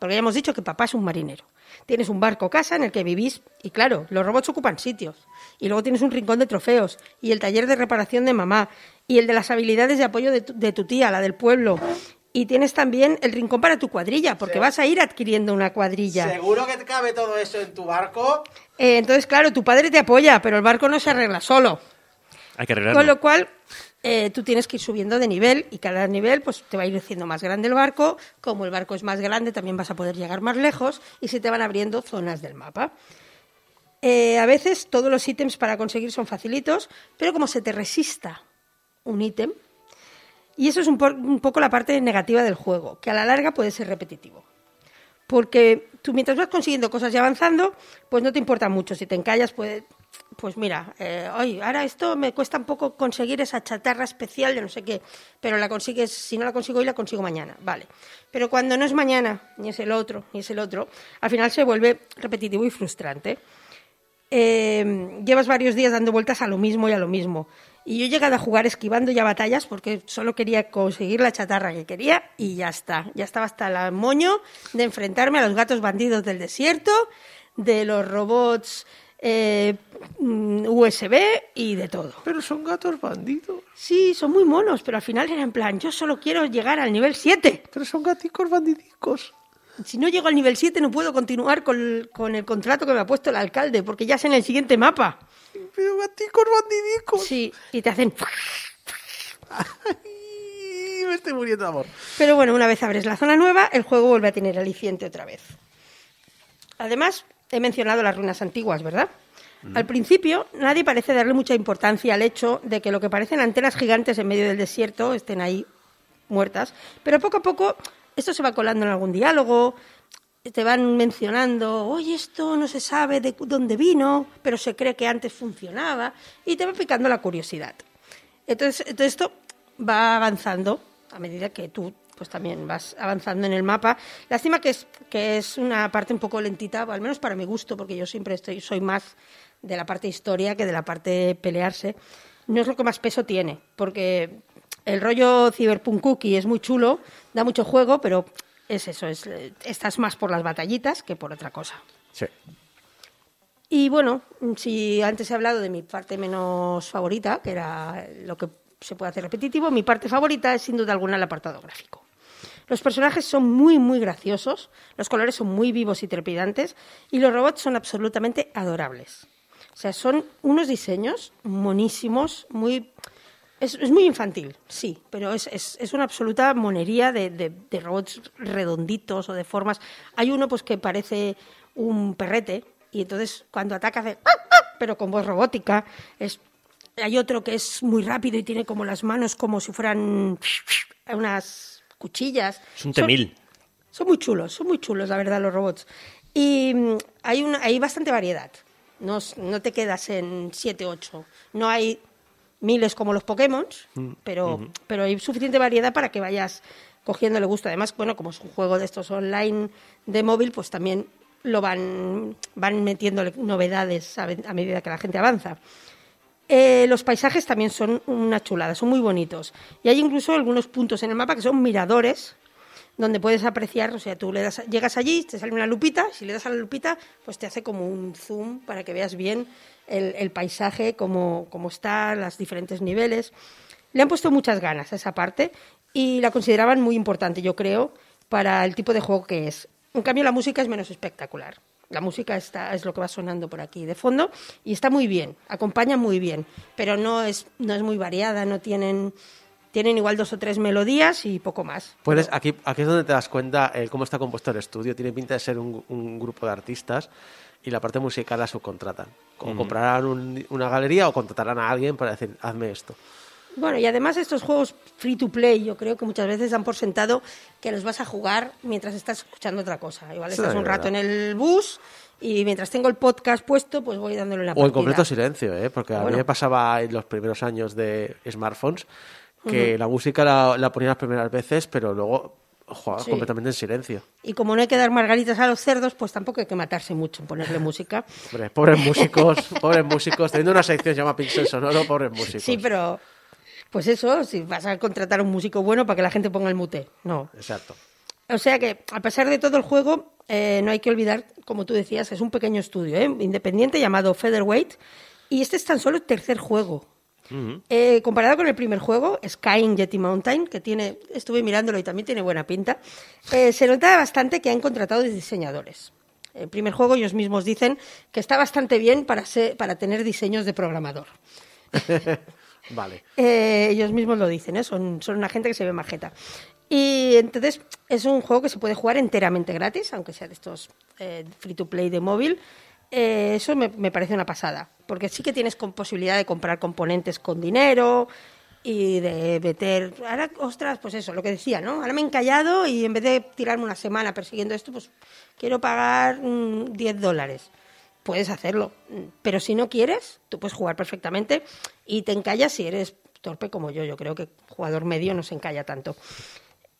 Porque ya hemos dicho que papá es un marinero. Tienes un barco casa en el que vivís y claro, los robots ocupan sitios. Y luego tienes un rincón de trofeos y el taller de reparación de mamá y el de las habilidades de apoyo de tu, de tu tía, la del pueblo. Y tienes también el rincón para tu cuadrilla, porque vas a ir adquiriendo una cuadrilla. ¿Seguro que te cabe todo eso en tu barco? Eh, entonces, claro, tu padre te apoya, pero el barco no se arregla solo. Hay que arreglarlo. Con lo cual, eh, tú tienes que ir subiendo de nivel y cada nivel pues te va a ir haciendo más grande el barco. Como el barco es más grande, también vas a poder llegar más lejos y se te van abriendo zonas del mapa. Eh, a veces todos los ítems para conseguir son facilitos, pero como se te resista un ítem, y eso es un, un poco la parte negativa del juego, que a la larga puede ser repetitivo. Porque tú mientras vas consiguiendo cosas y avanzando, pues no te importa mucho. Si te encallas, pues, pues mira, eh, oye, ahora esto me cuesta un poco conseguir esa chatarra especial de no sé qué, pero la consigues, si no la consigo hoy, la consigo mañana, vale. Pero cuando no es mañana, ni es el otro, ni es el otro, al final se vuelve repetitivo y frustrante. Eh, llevas varios días dando vueltas a lo mismo y a lo mismo. Y yo he llegado a jugar esquivando ya batallas porque solo quería conseguir la chatarra que quería y ya está. Ya estaba hasta el moño de enfrentarme a los gatos bandidos del desierto, de los robots eh, mm, USB y de todo. Pero son gatos bandidos. Sí, son muy monos, pero al final era en plan, yo solo quiero llegar al nivel 7. Pero son gaticos bandidicos. Si no llego al nivel 7 no puedo continuar con, con el contrato que me ha puesto el alcalde porque ya es en el siguiente mapa. Pero gaticos bandidicos. Sí, y te hacen... Ay, me estoy muriendo de amor. Pero bueno, una vez abres la zona nueva, el juego vuelve a tener aliciente otra vez. Además, he mencionado las ruinas antiguas, ¿verdad? Al principio, nadie parece darle mucha importancia al hecho de que lo que parecen antenas gigantes en medio del desierto estén ahí muertas, pero poco a poco esto se va colando en algún diálogo, te van mencionando, oye, esto no se sabe de dónde vino, pero se cree que antes funcionaba, y te va picando la curiosidad. Entonces, todo esto va avanzando a medida que tú pues también vas avanzando en el mapa. Lástima que es, que es una parte un poco lentita, al menos para mi gusto, porque yo siempre estoy, soy más de la parte historia que de la parte pelearse. No es lo que más peso tiene, porque el rollo cyberpunk cookie es muy chulo, da mucho juego, pero es eso, es, estás más por las batallitas que por otra cosa. Sí. Y bueno, si antes he hablado de mi parte menos favorita, que era lo que se puede hacer repetitivo, mi parte favorita es sin duda alguna el apartado gráfico. Los personajes son muy, muy graciosos, los colores son muy vivos y trepidantes, y los robots son absolutamente adorables. O sea, son unos diseños monísimos, muy... Es, es muy infantil, sí, pero es, es- es una absoluta monería de, de- de robots redonditos o de formas. Hay uno pues que parece un perrete y entonces cuando ataca hace... "Ah, ah", pero con voz robótica. Es, hay otro que es muy rápido y tiene como las manos como si fueran unas cuchillas. Es un temil. son muy chulos, son muy chulos, la verdad, los robots. Y mm, hay, una, hay bastante variedad. No, no te quedas en 7, 8. No hay miles como los Pokémon, pero, pero hay suficiente variedad para que vayas cogiéndole gusto. Además, bueno, como es un juego de estos online de móvil, pues también lo van, van metiéndole novedades a, ve- a medida que la gente avanza. Eh, los paisajes también son una chulada, son muy bonitos. Y hay incluso algunos puntos en el mapa que son miradores, donde puedes apreciar, o sea, tú le das, llegas allí, te sale una lupita, si le das a la lupita, pues te hace como un zoom para que veas bien el, paisaje, cómo, cómo está, los diferentes niveles. Le han puesto muchas ganas a esa parte y la consideraban muy importante, yo creo, para el tipo de juego que es. En cambio, la música es menos espectacular. La música está, es lo que va sonando por aquí de fondo y está muy bien, acompaña muy bien, pero no es, no es muy variada, no tienen, tienen igual dos o tres melodías y poco más. Puedes, aquí, aquí es donde te das cuenta eh, cómo está compuesto el estudio. Tiene pinta de ser un, un grupo de artistas y la parte musical la subcontratan. O comprarán un- una galería o contratarán a alguien para decir, hazme esto. Bueno, y además estos juegos free to play, yo creo que muchas veces dan por sentado que los vas a jugar mientras estás escuchando otra cosa. Igual Sí, estás un es rato en el bus y mientras tengo el podcast puesto, pues voy dándole la O en completo silencio, ¿eh? porque a mí Bueno. me pasaba en los primeros años de smartphones que la música la, la ponía las primeras veces, pero luego jugaba Sí. completamente en silencio. Y como no hay que dar margaritas a los cerdos, pues tampoco hay que matarse mucho en ponerle música. Hombre, pobres músicos, pobres músicos, teniendo una sección que se llama Pixel Sonoro, pobres músicos. Sí, pero pues eso, si vas a contratar a un músico bueno para que la gente ponga el mute. No. Exacto. O sea que, a pesar de todo el juego, eh, no hay que olvidar, como tú decías, es un pequeño estudio ¿eh? independiente llamado Featherweight. Y este es tan solo el tercer juego. Eh, comparado con el primer juego, Sky in Yeti Mountain, que tiene, estuve mirándolo y también tiene buena pinta, se nota bastante que han contratado diseñadores. El primer juego ellos mismos dicen que está bastante bien para, ser- para tener diseños de programador. Vale. Eh, ellos mismos lo dicen, ¿eh? son, son una gente que se ve majeta. Y entonces es un juego que se puede jugar enteramente gratis, aunque sea de estos eh, free to play de móvil. Eh, eso me, parece una pasada, porque sí que tienes posibilidad de comprar componentes con dinero y de meter. Ahora, ostras, pues eso, lo que decía, ¿no? Ahora me he encallado y en vez de tirarme una semana persiguiendo esto, pues quiero pagar mm, 10 dólares puedes hacerlo. Pero si no quieres, tú puedes jugar perfectamente y te encallas si eres torpe como yo. Yo creo que jugador medio no se encalla tanto.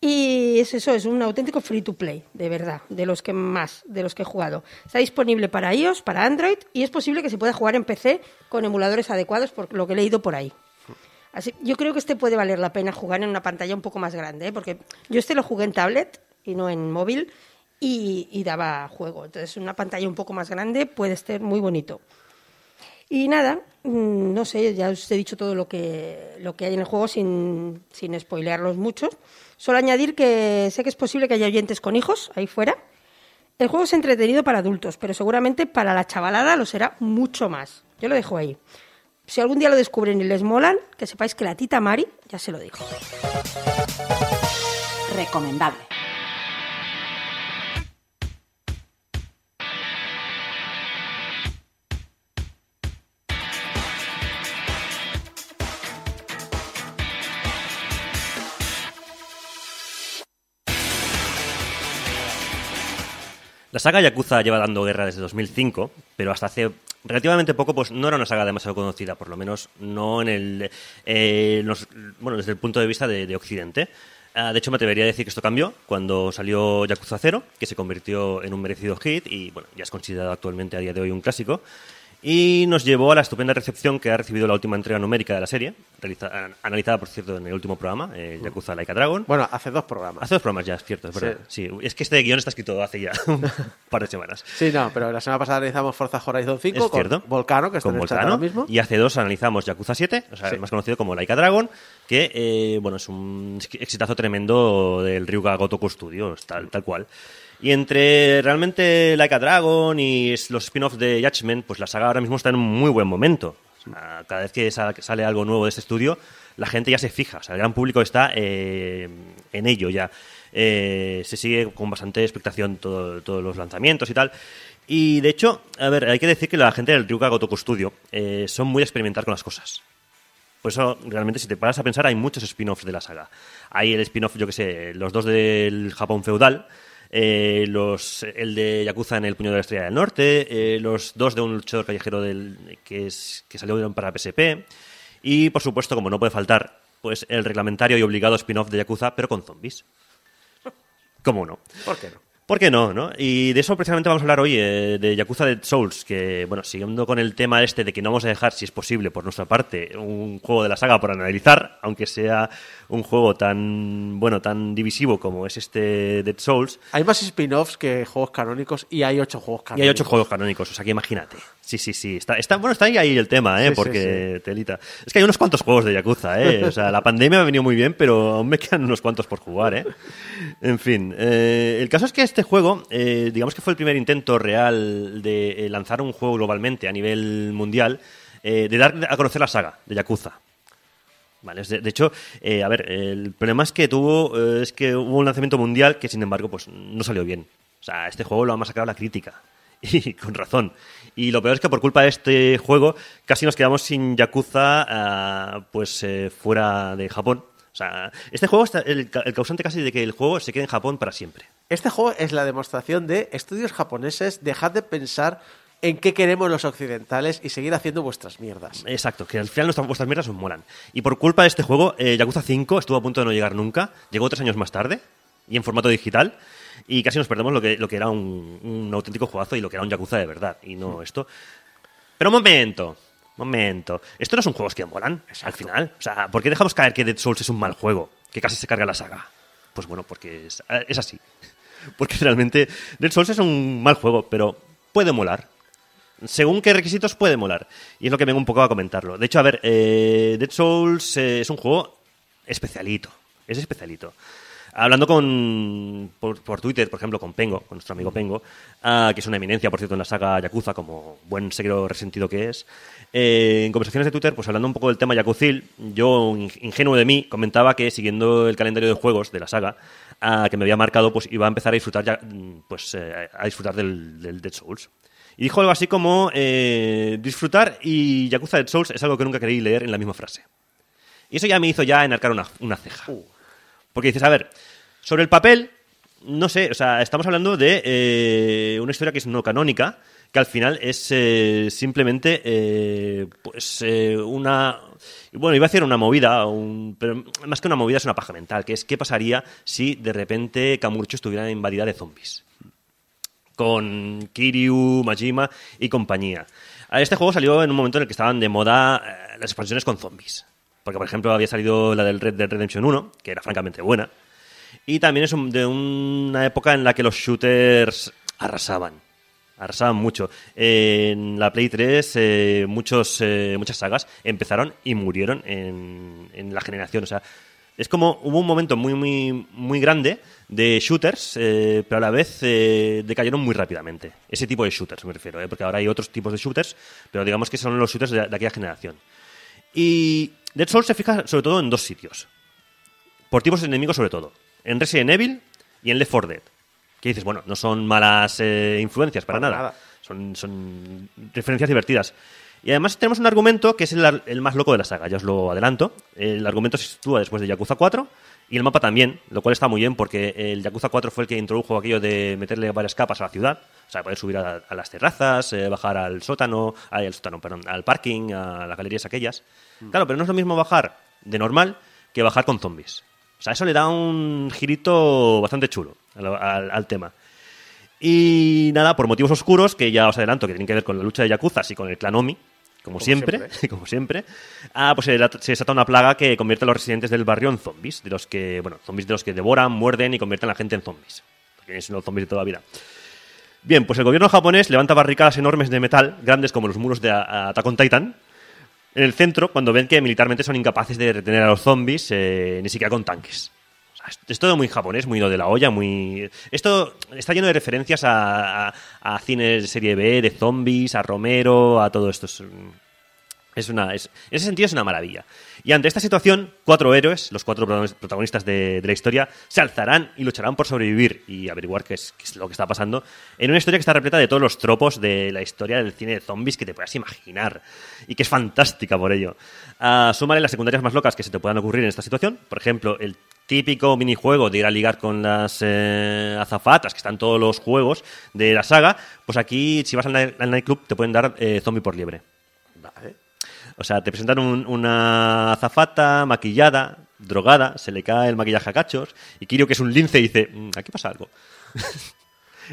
Y es eso, es un auténtico free to play, de verdad, de los que más, de los que he jugado. Está disponible para iOS, para Android y es posible que se pueda jugar en PC con emuladores adecuados, por lo que he leído por ahí. Así, yo creo que este puede valer la pena jugar en una pantalla un poco más grande, ¿eh? porque yo este lo jugué en tablet y no en móvil y, daba juego. Entonces, una pantalla un poco más grande puede ser muy bonito. Y nada, mm, no sé, ya os he dicho todo lo que, lo que hay en el juego sin, sin spoilearlos mucho. Solo añadir que sé que es posible que haya oyentes con hijos ahí fuera. El juego es entretenido para adultos, pero seguramente para la chavalada lo será mucho más. Yo lo dejo ahí. Si algún día lo descubren y les molan, que sepáis que la tita Mari ya se lo dijo. Recomendable. La saga Yakuza lleva dando guerra desde 2005, pero hasta hace relativamente poco pues no era una saga demasiado conocida, por lo menos no en el eh, bueno desde el punto de vista de, de Occidente. Ah, de hecho, me atrevería a decir que esto cambió cuando salió Yakuza 0, que se convirtió en un merecido hit y bueno, ya es considerado actualmente a día de hoy un clásico. Y nos llevó a la estupenda recepción que ha recibido la última entrega numérica de la serie, realiza- analizada, por cierto, en el último programa, eh, Yakuza Laika Dragon. Bueno, hace dos programas. Hace dos programas ya, es cierto, es verdad. Sí. es que este guion está escrito hace ya un par de semanas. Sí, no, pero la semana pasada analizamos Forza Horizon 5 Es con cierto. Volcano, que está con en el chat Volcano. ahora mismo. Y hace dos analizamos Yakuza 7, o sea, Sí. el más conocido como Laika Dragon, que eh, bueno, es un exitazo tremendo del Ryuga Gotoku Studios, tal, tal cual. Y entre realmente Laika Dragon y los spin-offs de Judgment, pues la saga ahora mismo está en un muy buen momento. Cada vez que sa- sale algo nuevo de este estudio, la gente ya se fija. O sea, el gran público está eh, en ello ya. Eh, se sigue con bastante expectación todo- todos los lanzamientos y tal. Y de hecho, a ver, hay que decir que la gente del Ryuga Gotoku Studio eh, son muy de experimentar con las cosas. Por eso, realmente, si te paras a pensar, hay muchos spin-offs de la saga. Hay el spin-off, yo que sé, los dos del Japón feudal, eh, los, el de Yakuza en el Puño de la Estrella del Norte, eh, los dos de un luchador callejero del, que, es, que salió para PSP, y, por supuesto, como no puede faltar, pues el reglamentario y obligado spin-off de Yakuza, pero con zombies. ¿Cómo no? ¿Por qué no? ¿Por qué no, no? Y de eso precisamente vamos a hablar hoy, eh, de Yakuza Dead Souls, que, bueno, siguiendo con el tema este de que no vamos a dejar, si es posible, por nuestra parte, un juego de la saga por analizar, aunque sea un juego tan, bueno, tan divisivo como es este Dead Souls, Hay más spin-offs que juegos canónicos y hay ocho juegos y canónicos. hay ocho juegos canónicos, o sea que imagínate. Sí, sí, sí. Está, está, bueno, está ahí, ahí el tema, ¿eh? Sí, sí, Porque, telita. Es que hay unos cuantos juegos de Yakuza, ¿eh? O sea, la pandemia me ha venido muy bien, pero aún me quedan unos cuantos por jugar, ¿eh? En fin. eh, el caso es que este juego, eh, digamos que fue el primer intento real de eh, lanzar un juego globalmente a nivel mundial, eh, de dar a conocer la saga de Yakuza. Vale, es de, hecho, eh, a ver, el problema es que tuvo, eh, es que hubo un lanzamiento mundial que, sin embargo, pues no salió bien. O sea, este juego lo ha masacrado la crítica. Y con razón. Y lo peor es que por culpa de este juego casi nos quedamos sin Yakuza ah, pues eh, fuera de Japón. O sea, este juego está el, el causante casi de que el juego se quede en Japón para siempre. Este juego es la demostración de estudios japoneses, dejad de pensar en qué queremos los occidentales y seguir haciendo vuestras mierdas. Exacto, que al final nuestras, vuestras mierdas os molan. Y por culpa de este juego, eh, Yakuza 5 estuvo a punto de no llegar nunca. Llegó tres años más tarde y en formato digital. Y casi nos perdemos lo que, lo que era un, un auténtico juegazo y lo que era un Yakuza de verdad. Y no esto. Pero un momento, momento. Esto no son juegos que molan al final. O sea, ¿por qué dejamos caer que Dead Souls es un mal juego? Que casi se carga la saga. Pues bueno, porque es, es así. Porque realmente Dead Souls es un mal juego, pero puede molar según qué requisitos puede molar. Y es lo que vengo un poco a comentarlo. De hecho, a ver, eh, Dead Souls eh, es un juego especialito. Es especialito. Hablando con por, por Twitter, por ejemplo, con Pengo, con nuestro amigo Pengo, ah, que es una eminencia, por cierto, en la saga Yakuza, como buen seguidor resentido que es, eh, en conversaciones de Twitter, pues hablando un poco del tema Yakuzil, yo, in- ingenuo de mí, comentaba que siguiendo el calendario de juegos de la saga, ah, que me había marcado, pues iba a empezar a disfrutar ya, mm, pues, eh, a disfrutar del, del Dead Souls. Y dijo algo así como eh, disfrutar y Yakuza Dead Souls es algo que nunca queréis leer en la misma frase. Y eso ya me hizo ya enarcar una, una ceja. Porque dices, a ver, sobre el papel, no sé, o sea, estamos hablando de eh, una historia que es no canónica, que al final es eh, simplemente, eh, pues, una... Bueno, iba a decir una movida, un- pero más que una movida es una paja mental, que es qué pasaría si de repente Kamurocho estuviera invadida de zombies con Kiryu, Majima y compañía. A Este juego salió en un momento en el que estaban de moda eh, las expansiones con zombies. Porque, por ejemplo, había salido la del Red Dead Redemption 1, que era francamente buena. Y también es de una época en la que los shooters arrasaban. Arrasaban mucho. En la Play 3, eh, muchos, eh, muchas sagas empezaron y murieron en, en la generación. O sea, es como hubo un momento muy, muy, muy grande de shooters, eh, pero a la vez eh, decayeron muy rápidamente. Ese tipo de shooters me refiero, ¿eh? porque ahora hay otros tipos de shooters, pero digamos que son los shooters de, de aquella generación. Y Dead Souls se fija sobre todo en dos sitios. Por tipos de enemigos sobre todo. En Resident Evil y en Left 4 Dead. Que dices, bueno, no son malas eh, influencias para, Para nada. nada. Son, son referencias divertidas. Y además tenemos un argumento que es el, el más loco de la saga, ya os lo adelanto. El argumento se sitúa después de Yakuza 4 y el mapa también, lo cual está muy bien porque el Yakuza 4 fue el que introdujo aquello de meterle varias capas a la ciudad. O sea, poder subir a, a las terrazas, eh, bajar al sótano, al sótano, perdón, al parking, a las galerías aquellas. Claro, pero no es lo mismo bajar de normal que bajar con zombies. O sea, eso le da un girito bastante chulo al, al- al tema. Y nada, por motivos oscuros, que ya os adelanto que tienen que ver con la lucha de Yakuza y con el clan Omi, como, siempre, siempre. como siempre, ah, pues se, se desata una plaga que convierte a los residentes del barrio en zombies, de los que, bueno, zombies de los que devoran, muerden y convierten a la gente en zombies. Porque son los zombies de toda la vida. Bien, pues el gobierno japonés levanta barricadas enormes de metal, grandes como los muros de a- a Attack on Titan, en el centro cuando ven que militarmente son incapaces de retener a los zombies, eh, ni siquiera con tanques. Es, todo muy japonés, muy lo de la olla, muy... Esto está lleno de referencias a, a- a cines de serie B, de zombies, a Romero, a todo esto. Es, un- es una, en ese sentido es una maravilla. Y ante esta situación, cuatro héroes, los cuatro protagonis- protagonistas de, la historia, se alzarán y lucharán por sobrevivir y averiguar qué es, lo que está pasando en una historia que está repleta de todos los tropos de la historia del cine de zombies que te puedas imaginar y que es fantástica por ello. Ah, súmale las secundarias más locas que se te puedan ocurrir en esta situación. Por ejemplo, el típico minijuego de ir a ligar con las eh, azafatas, que están todos los juegos de la saga, pues aquí, si vas al, night- al nightclub, te pueden dar eh, zombie por liebre. Vale. O sea, te presentan un- una azafata maquillada, drogada, se le cae el maquillaje a cachos, y Kirio, que es un lince, dice, "Mm, aquí pasa algo.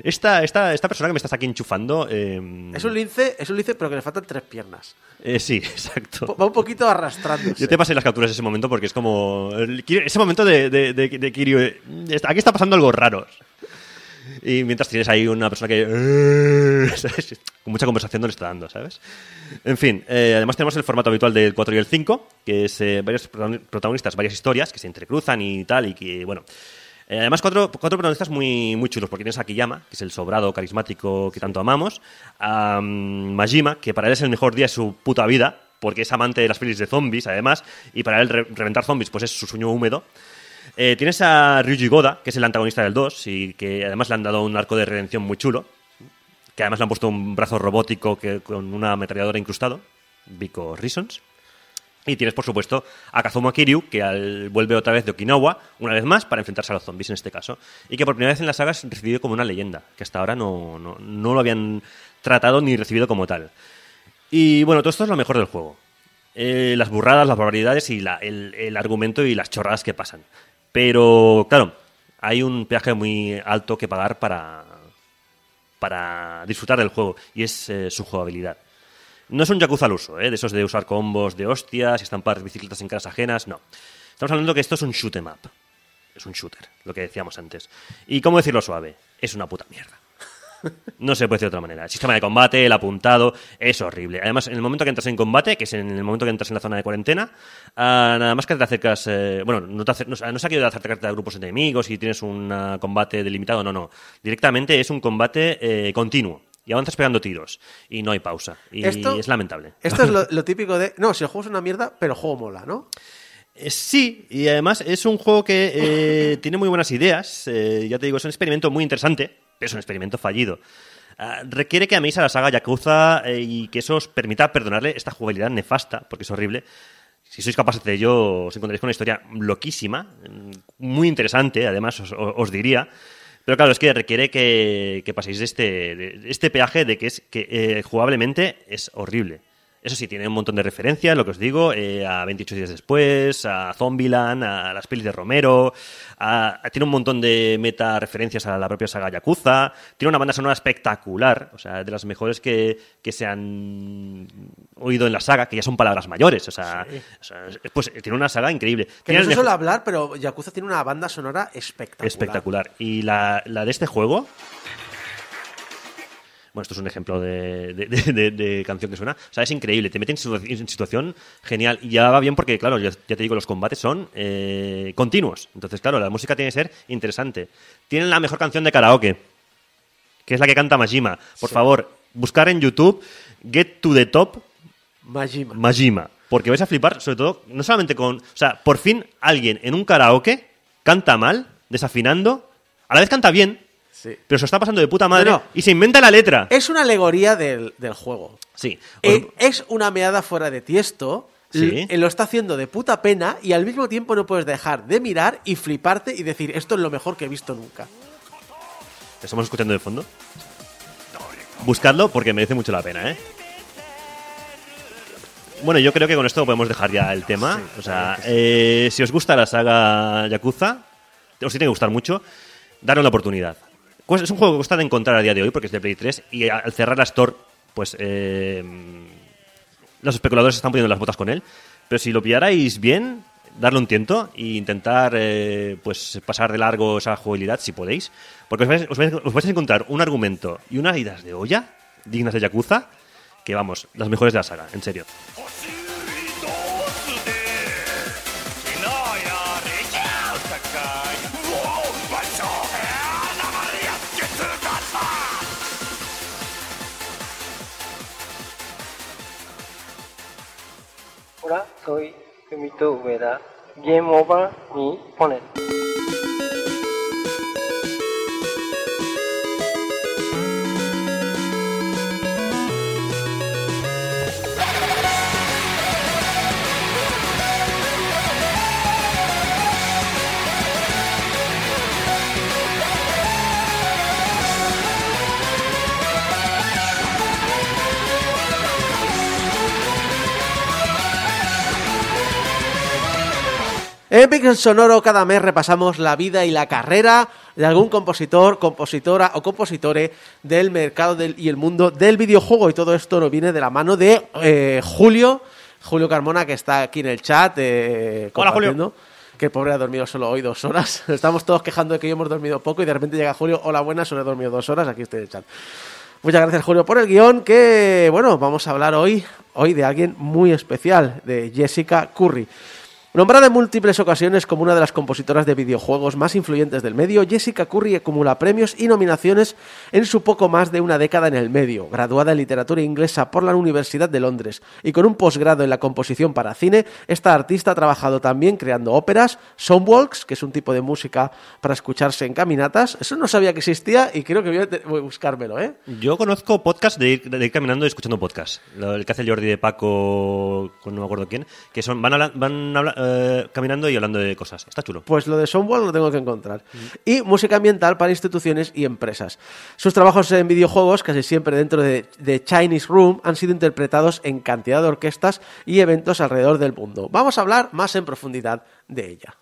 esta, esta, esta persona que me estás aquí enchufando... eh, Es un lince, es un lince, pero que le faltan tres piernas. eh, sí, exacto. Va un poquito arrastrándose. Yo te pasé las capturas de ese momento porque es como... el ese momento de, de, de, de Kirio, eh, aquí está pasando algo raro. Y mientras tienes ahí una persona que... ¿sabes? Con mucha conversación no le está dando, ¿sabes? En fin, eh, además tenemos el formato habitual del 4 y el 5, que es eh, varios protagoni- protagonistas, varias historias que se entrecruzan y tal, y que, bueno... Eh, además, cuatro, cuatro protagonistas muy, muy chulos, porque tienes a Kiyama, que es el sobrado carismático que tanto amamos, a mm, Majima, que para él es el mejor día de su puta vida, porque es amante de las pelis de zombies, además, y para él re- reventar zombies pues es su sueño húmedo. Eh, tienes a Ryuji Goda, que es el antagonista del 2, y que además le han dado un arco de redención muy chulo, que además le han puesto un brazo robótico que, con una ametralladora incrustado, because reasons. Y tienes, por supuesto, a Kazuma Kiryu, que al- vuelve otra vez de Okinawa, una vez más, para enfrentarse a los zombies en este caso. Y que por primera vez en la saga es recibido como una leyenda, que hasta ahora no, no, no lo habían tratado ni recibido como tal. Y bueno, todo esto es lo mejor del juego. Eh, las burradas, las barbaridades y la- el, el argumento y las chorradas que pasan. Pero, claro, hay un peaje muy alto que pagar para, para disfrutar del juego, y es eh, su jugabilidad. No es un Yakuza al uso, ¿eh? de esos de usar combos de hostias y estampar bicicletas en caras ajenas, no. Estamos hablando que esto es un shoot up. Es un shooter, lo que decíamos antes. Y cómo decirlo suave, es una puta mierda. No se puede decir de otra manera. El sistema de combate, el apuntado, es horrible. Además, en el momento que entras en combate, que es en el momento que entras en la zona de cuarentena, ah, nada más que te acercas. eh, bueno, no, te acer- no, no es aquello de acercarte a grupos enemigos y tienes un ah, combate delimitado, no, no. Directamente es un combate eh, continuo. Y avanzas pegando tiros. Y no hay pausa. Y Esto- es lamentable. Esto es lo, lo típico de. No, si el juego es una mierda, pero el juego mola, ¿no? Eh, Sí, y además es un juego que eh, tiene muy buenas ideas. eh, ya te digo, es un experimento muy interesante, pero es un experimento fallido. Ah, requiere que améis a la saga Yakuza eh, y que eso os permita perdonarle esta jugabilidad nefasta, porque es horrible. Si sois capaces de ello, os encontraréis con una historia loquísima, mm, muy interesante, además os diría. Pero claro, es que requiere que, paséis de este, este peaje de que es que eh, jugablemente es horrible. Eso sí, tiene un montón de referencias, lo que os digo, eh, a 28 días después, a Zombieland, a las pelis de Romero, a- a- tiene un montón de meta referencias a la propia saga Yakuza, tiene una banda sonora espectacular, o sea, de las mejores que, que se han oído en la saga, que ya son palabras mayores, o sea, o sea, pues tiene una saga increíble. Que Tiene no hablar, pero Yakuza tiene una banda sonora espectacular. espectacular. Y la, la de este juego. Bueno, esto es un ejemplo de, de- de- de- de canción que suena. O sea, es increíble. Te mete en, situa- en situación genial. Y ya va bien porque, claro, ya, ya te digo, los combates son eh, continuos. Entonces, claro, la música tiene que ser interesante. Tienen la mejor canción de karaoke, que es la que canta Majima. Por favor, buscar en YouTube Get to the Top Majima. Majima. Porque vais a flipar, sobre todo, no solamente con. O sea, por fin alguien en un karaoke canta mal, desafinando, a la vez canta bien, Sí. pero se está pasando de puta madre No, no. y se inventa la letra. Es una alegoría del, del juego. Sí. Eh, es una meada fuera de tiesto. Sí. eh, Lo está haciendo de puta pena y al mismo tiempo no puedes dejar de mirar y fliparte y decir esto es lo mejor que he visto nunca. ¿Estamos escuchando de fondo? Buscadlo porque merece mucho la pena, ¿eh? Bueno, yo creo que con esto podemos dejar ya el tema. o sea, eh, si os gusta la saga Yakuza, os tiene que gustar mucho, darle una oportunidad. Pues es un juego que cuesta de encontrar a día de hoy porque es de Play 3 y al cerrar la Store, pues eh, los especuladores están poniendo las botas con él. Pero si lo pillarais bien, darle un tiento e intentar eh, pues pasar de largo esa jugabilidad si podéis. Porque os vais, os vais- os vais a encontrar un argumento y unas idas de olla dignas de Yakuza que, vamos, las mejores de la saga, en serio. ほら、ソイ、海と上田。 En Pixel Sonoro cada mes repasamos la vida y la carrera de algún compositor, compositora o compositore del mercado del- y el mundo del videojuego. Y todo esto nos viene de la mano de eh, Julio, Julio Carmona, que está aquí en el chat eh, Hola, Julio. Que el pobre ha dormido solo hoy dos horas. Estamos todos quejando de que hoy hemos dormido poco y de repente llega Julio. Hola, buenas, solo he dormido dos horas. Aquí estoy en el chat. Muchas gracias, Julio, por el guion. Que, bueno, vamos a hablar hoy, hoy de alguien muy especial, de Jessica Curry. Nombrada en múltiples ocasiones como una de las compositoras de videojuegos más influyentes del medio, Jessica Curry acumula premios y nominaciones en su poco más de una década en el medio. Graduada en literatura inglesa por la Universidad de Londres y con un posgrado en la composición para cine, esta artista ha trabajado también creando óperas, soundwalks, que es un tipo de música para escucharse en caminatas. Eso no sabía que existía y creo que voy a, voy a buscármelo, ¿eh? Yo conozco podcast de ir, de ir caminando y escuchando podcast. Lo- El que hace Jordi de Paco, con no me acuerdo quién, que son van, habla- van habla- eh, caminando y hablando de cosas. Está chulo. Pues lo de Soundwall lo tengo que encontrar. Y música ambiental para instituciones y empresas. Sus trabajos en videojuegos, casi siempre dentro de, de Chinese Room, han sido interpretados en cantidad de orquestas y eventos alrededor del mundo. Vamos a hablar más en profundidad de ella.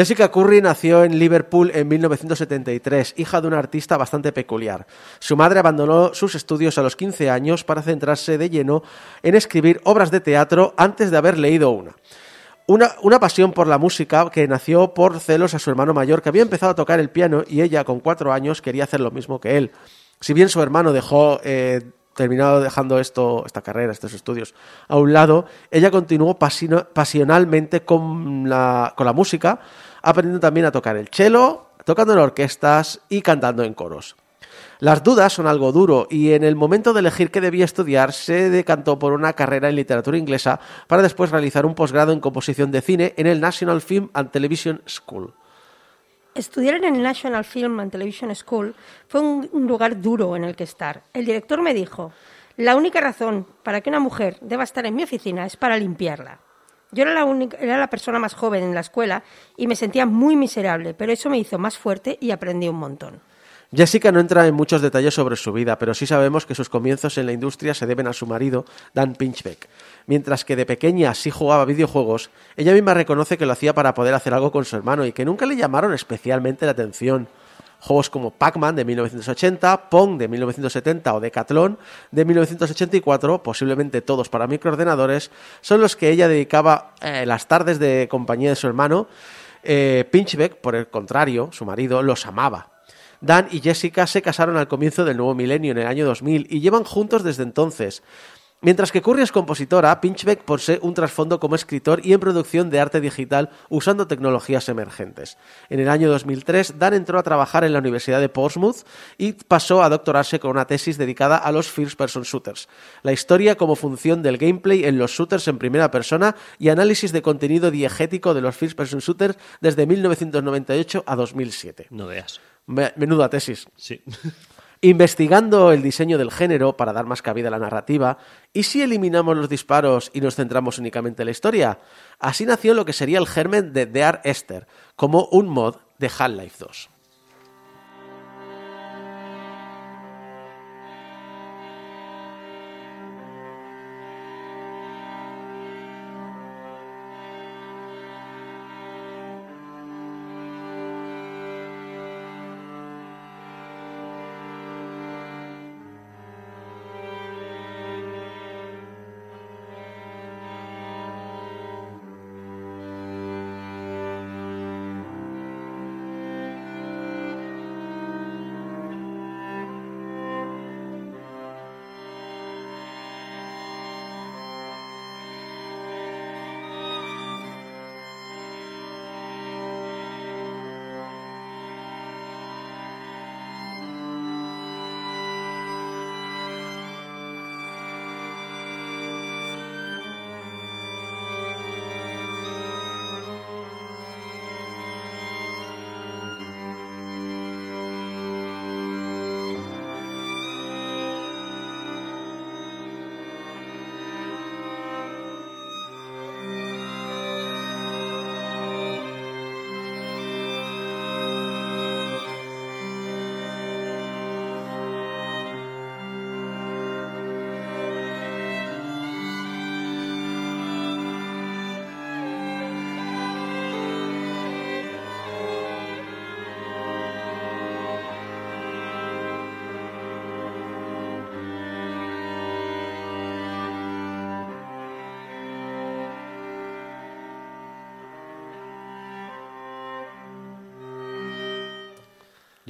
Jessica Curry nació en Liverpool en 1973, hija de un artista bastante peculiar. Su madre abandonó sus estudios a los 15 años para centrarse de lleno en escribir obras de teatro antes de haber leído una. Una, pasión por la música que nació por celos a su hermano mayor, que había empezado a tocar el piano y ella con cuatro años quería hacer lo mismo que él. Si bien su hermano dejó, eh, terminado dejando esto, esta carrera, estos estudios a un lado, ella continuó pasionalmente con la, con la música, aprendiendo también a tocar el cello, tocando en orquestas y cantando en coros. Las dudas son algo duro y en el momento de elegir qué debía estudiar se decantó por una carrera en literatura inglesa para después realizar un posgrado en composición de cine en el National Film and Television School. Estudiar en el National Film and Television School fue un, un lugar duro en el que estar. El director me dijo, la única razón para que una mujer deba estar en mi oficina es para limpiarla. Yo era la, única, era la persona más joven en la escuela y me sentía muy miserable, pero eso me hizo más fuerte y aprendí un montón. Jessica no entra en muchos detalles sobre su vida, pero sí sabemos que sus comienzos en la industria se deben a su marido, Dan Pinchbeck. Mientras que de pequeña sí jugaba videojuegos, ella misma reconoce que lo hacía para poder hacer algo con su hermano y que nunca le llamaron especialmente la atención. Juegos como Pac-Man de 1980, Pong de 1970 o Decathlon de 1984, posiblemente todos para microordenadores, son los que ella dedicaba eh, las tardes de compañía de su hermano. Eh, Pinchbeck, por el contrario, su marido, los amaba. Dan y Jessica se casaron al comienzo del nuevo milenio en el año 2000 y llevan juntos desde entonces. Mientras que Curry es compositora, Pinchbeck posee un trasfondo como escritor y en producción de arte digital usando tecnologías emergentes. En el año 2003, Dan entró a trabajar en la Universidad de Portsmouth y pasó a doctorarse con una tesis dedicada a los first-person shooters, la historia como función del gameplay en los shooters en primera persona y análisis de contenido diegético de los first-person shooters desde 1998 a 2007. No veas. Me- Menuda tesis. Sí. Investigando el diseño del género para dar más cabida a la narrativa, ¿y si eliminamos los disparos y nos centramos únicamente en la historia? Así nació lo que sería el germen de Dear Esther, como un mod de Half-Life 2.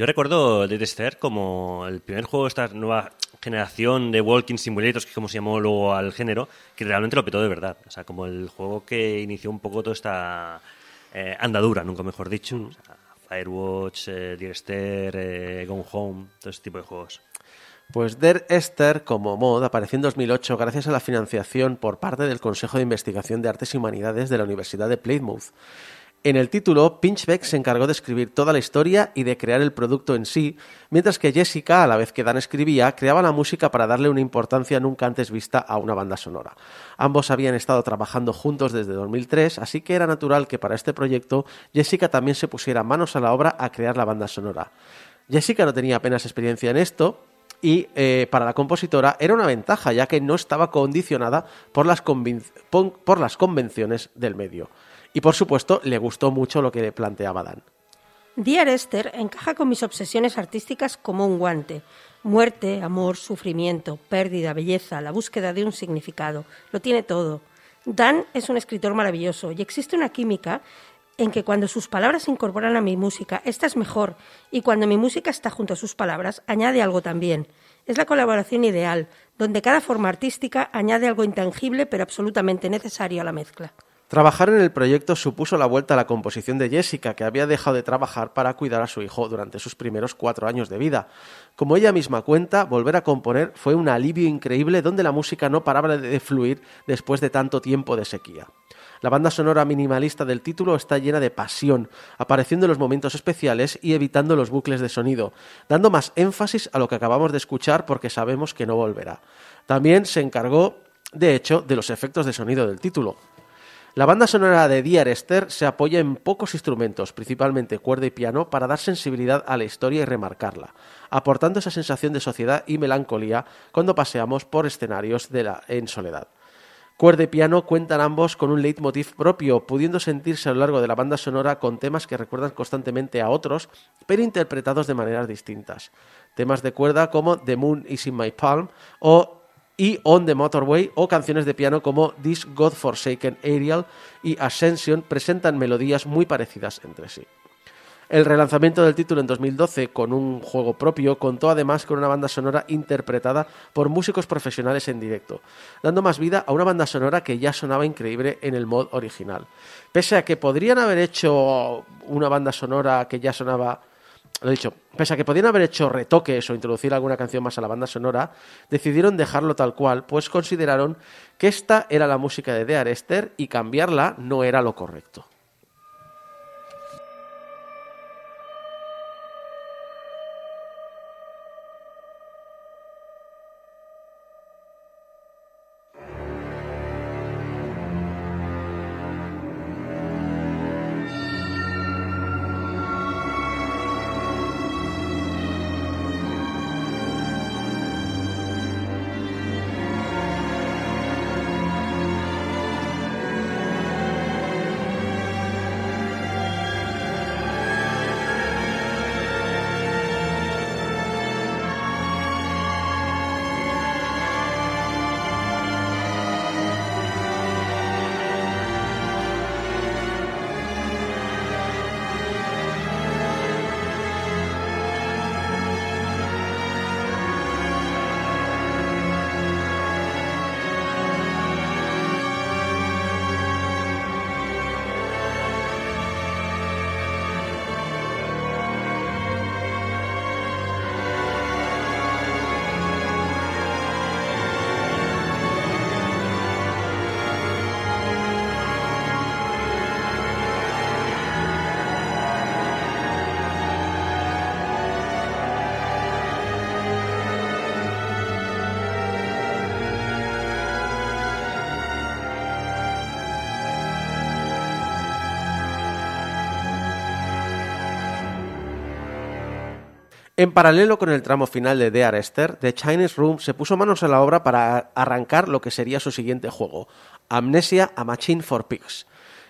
Yo recuerdo Dead Star como el primer juego de esta nueva generación de Walking Simulators, que es como se llamó luego al género, que realmente lo petó de verdad. O sea, como el juego que inició un poco toda esta eh, andadura, nunca mejor dicho. O sea, Firewatch, eh, Dear Esther, eh, Gone Home, todo ese tipo de juegos. Pues Der Esther como mod apareció en 2008 gracias a la financiación por parte del Consejo de Investigación de Artes y Humanidades de la Universidad de Plymouth. En el título, Pinchbeck se encargó de escribir toda la historia y de crear el producto en sí, mientras que Jessica, a la vez que Dan escribía, creaba la música para darle una importancia nunca antes vista a una banda sonora. Ambos habían estado trabajando juntos desde 2003, así que era natural que para este proyecto Jessica también se pusiera manos a la obra a crear la banda sonora. Jessica no tenía apenas experiencia en esto, y eh, para la compositora era una ventaja, ya que no estaba condicionada por las, convenciones del medio. Y por supuesto, le gustó mucho lo que planteaba Dan. Dear Esther encaja con mis obsesiones artísticas como un guante. Muerte, amor, sufrimiento, pérdida, belleza, la búsqueda de un significado. Lo tiene todo. Dan es un escritor maravilloso y existe una química en que cuando sus palabras se incorporan a mi música, esta es mejor, y cuando mi música está junto a sus palabras, añade algo también. Es la colaboración ideal, donde cada forma artística añade algo intangible pero absolutamente necesario a la mezcla. Trabajar en el proyecto supuso la vuelta a la composición de Jessica, que había dejado de trabajar para cuidar a su hijo durante sus primeros cuatro años de vida. Como ella misma cuenta, volver a componer fue un alivio increíble donde la música no paraba de fluir después de tanto tiempo de sequía. La banda sonora minimalista del título está llena de pasión, apareciendo en los momentos especiales y evitando los bucles de sonido, dando más énfasis a lo que acabamos de escuchar porque sabemos que no volverá. También se encargó, de hecho, de los efectos de sonido del título. La banda sonora de Dear Esther se apoya en pocos instrumentos, principalmente cuerda y piano, para dar sensibilidad a la historia y remarcarla, aportando esa sensación de sociedad y melancolía cuando paseamos por escenarios de la, en soledad. Cuerda y piano cuentan ambos con un leitmotiv propio, pudiendo sentirse a lo largo de la banda sonora con temas que recuerdan constantemente a otros, pero interpretados de maneras distintas. Temas de cuerda como The Moon is in My Palm o y On the Motorway o canciones de piano como This Godforsaken Aerial y Ascension presentan melodías muy parecidas entre sí. El relanzamiento del título en 2012 con un juego propio contó además con una banda sonora interpretada por músicos profesionales en directo, dando más vida a una banda sonora que ya sonaba increíble en el mod original. Pese a que podrían haber hecho una banda sonora que ya sonaba lo dicho, pese a que podían haber hecho retoques o introducir alguna canción más a la banda sonora, decidieron dejarlo tal cual, pues consideraron que esta era la música de Dear Esther y cambiarla no era lo correcto. En paralelo con el tramo final de Dear Esther, The Chinese Room se puso manos a la obra para arrancar lo que sería su siguiente juego, Amnesia A Machine for Pigs.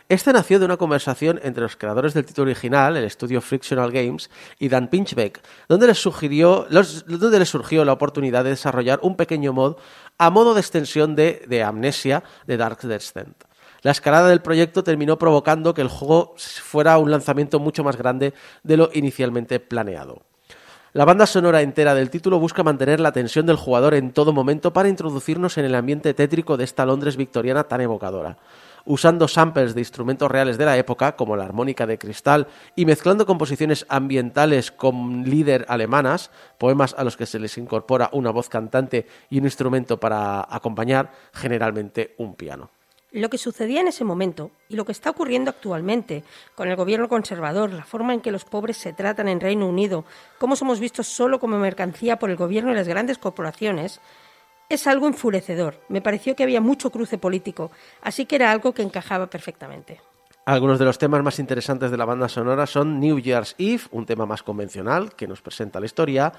Este nació de una conversación entre los creadores del título original, el estudio Frictional Games, y Dan Pinchbeck, donde les, sugirió, los- donde les surgió la oportunidad de desarrollar un pequeño mod a modo de extensión de, de Amnesia de Dark Descent. La escalada del proyecto terminó provocando que el juego fuera un lanzamiento mucho más grande de lo inicialmente planeado. La banda sonora entera del título busca mantener la atención del jugador en todo momento para introducirnos en el ambiente tétrico de esta Londres victoriana tan evocadora. Usando samples de instrumentos reales de la época, como la armónica de cristal, y mezclando composiciones ambientales con líder alemanas, poemas a los que se les incorpora una voz cantante y un instrumento para acompañar, generalmente un piano. Lo que sucedía en ese momento y lo que está ocurriendo actualmente con el gobierno conservador, la forma en que los pobres se tratan en Reino Unido, cómo somos vistos solo como mercancía por el gobierno y las grandes corporaciones, es algo enfurecedor. Me pareció que había mucho cruce político, así que era algo que encajaba perfectamente. Algunos de los temas más interesantes de la banda sonora son New Year's Eve, un tema más convencional que nos presenta la historia,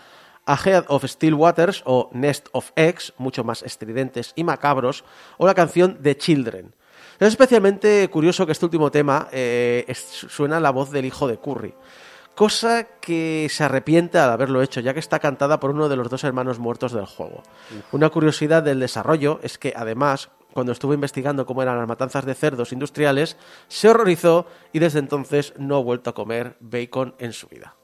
Ahead of Still Waters o Nest of Eggs, mucho más estridentes y macabros, o la canción The Children. Es especialmente curioso que este último tema eh, es- suena la voz del hijo de Curry, cosa que se arrepiente al haberlo hecho, ya que está cantada por uno de los dos hermanos muertos del juego. Una curiosidad del desarrollo es que, además, cuando estuvo investigando cómo eran las matanzas de cerdos industriales, se horrorizó y desde entonces no ha vuelto a comer bacon en su vida.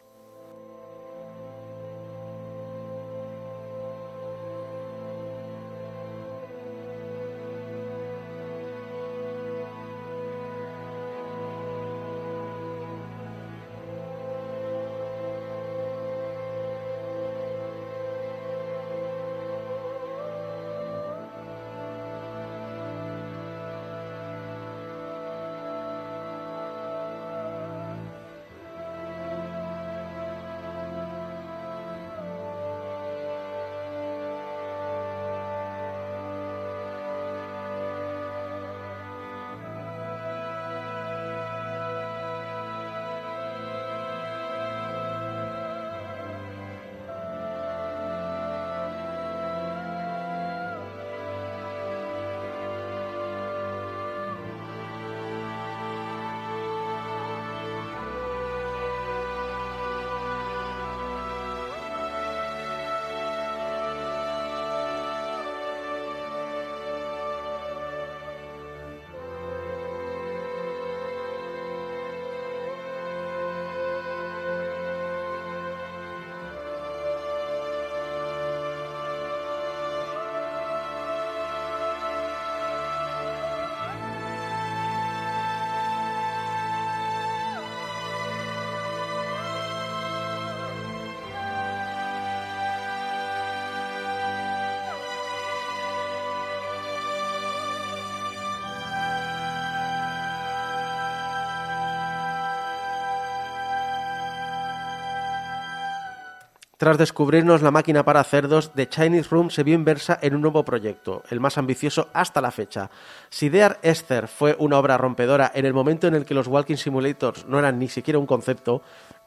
Tras descubrirnos la máquina para cerdos, The Chinese Room se vio inversa en un nuevo proyecto, el más ambicioso hasta la fecha. Si Dear Esther fue una obra rompedora en el momento en el que los Walking Simulators no eran ni siquiera un concepto,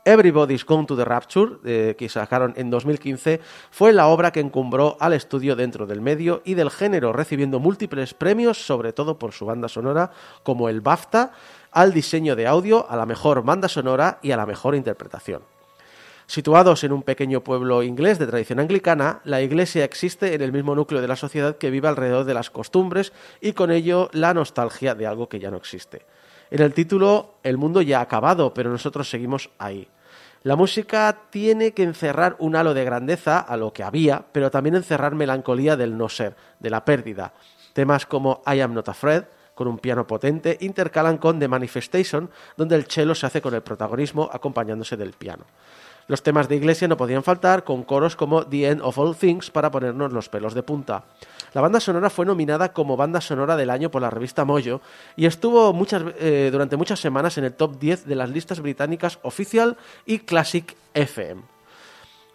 Everybody's Gone to the Rapture, eh, que sacaron en 2015, fue la obra que encumbró al estudio dentro del medio y del género, recibiendo múltiples premios, sobre todo por su banda sonora, como el BAFTA, al diseño de audio, a la mejor banda sonora y a la mejor interpretación. Situados en un pequeño pueblo inglés de tradición anglicana, la iglesia existe en el mismo núcleo de la sociedad que vive alrededor de las costumbres y con ello la nostalgia de algo que ya no existe. En el título, el mundo ya ha acabado, pero nosotros seguimos ahí. La música tiene que encerrar un halo de grandeza a lo que había, pero también encerrar melancolía del no ser, de la pérdida. Temas como I Am Not Afraid, con un piano potente, intercalan con The Manifestation, donde el cello se hace con el protagonismo acompañándose del piano. Los temas de iglesia no podían faltar, con coros como The End of All Things para ponernos los pelos de punta. La banda sonora fue nominada como banda sonora del año por la revista Mojo y estuvo eh, durante muchas semanas en el top 10 de las listas británicas Official y Classic FM.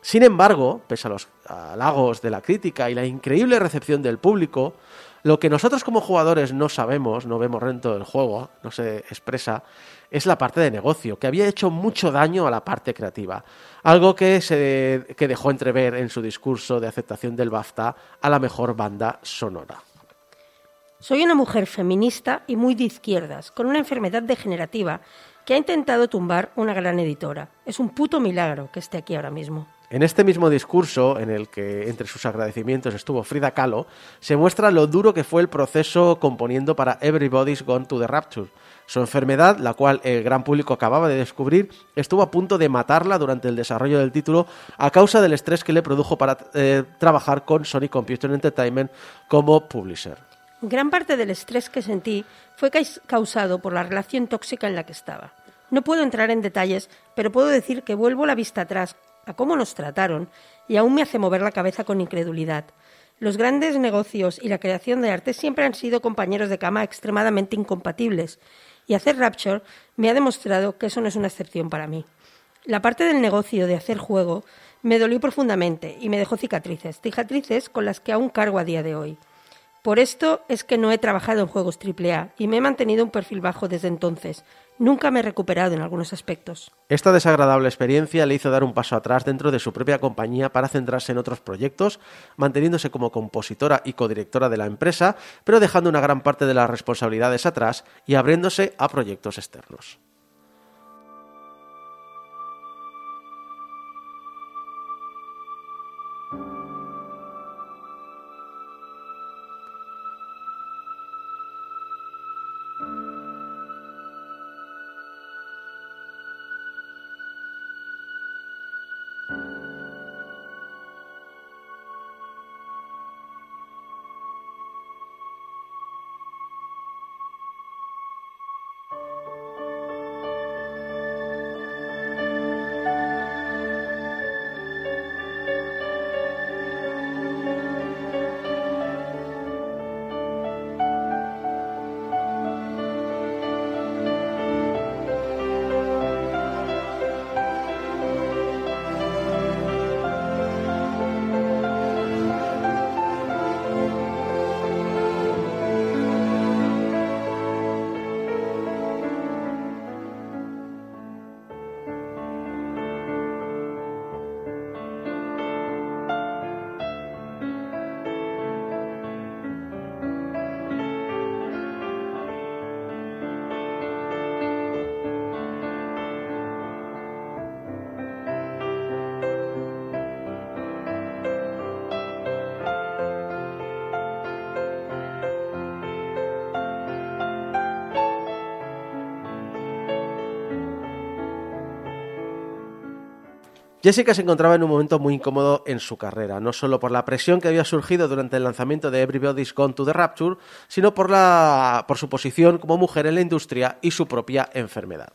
Sin embargo, pese a los halagos de la crítica y la increíble recepción del público, lo que nosotros como jugadores no sabemos, no vemos dentro del juego, no se expresa, es la parte de negocio, que había hecho mucho daño a la parte creativa. Algo que, se, que dejó entrever en su discurso de aceptación del BAFTA a la mejor banda sonora. Soy una mujer feminista y muy de izquierdas, con una enfermedad degenerativa que ha intentado tumbar una gran editora. Es un puto milagro que esté aquí ahora mismo. En este mismo discurso, en el que entre sus agradecimientos estuvo Frida Kahlo, se muestra lo duro que fue el proceso componiendo para Everybody's Gone to the Rapture. Su enfermedad, la cual el gran público acababa de descubrir, estuvo a punto de matarla durante el desarrollo del título a causa del estrés que le produjo para eh, trabajar con Sony Computer Entertainment como publisher. Gran parte del estrés que sentí fue causado por la relación tóxica en la que estaba. No puedo entrar en detalles, pero puedo decir que vuelvo la vista atrás a cómo nos trataron y aún me hace mover la cabeza con incredulidad. Los grandes negocios y la creación de arte siempre han sido compañeros de cama extremadamente incompatibles, y hacer Rapture me ha demostrado que eso no es una excepción para mí. La parte del negocio de hacer juego me dolió profundamente y me dejó cicatrices, cicatrices con las que aún cargo a día de hoy. Por esto es que no he trabajado en juegos AAA y me he mantenido un perfil bajo desde entonces. Nunca me he recuperado en algunos aspectos. Esta desagradable experiencia le hizo dar un paso atrás dentro de su propia compañía para centrarse en otros proyectos, manteniéndose como compositora y codirectora de la empresa, pero dejando una gran parte de las responsabilidades atrás y abriéndose a proyectos externos. Jessica se encontraba en un momento muy incómodo en su carrera, no solo por la presión que había surgido durante el lanzamiento de Everybody's Gone to the Rapture, sino por, su posición como mujer en la industria y su propia enfermedad.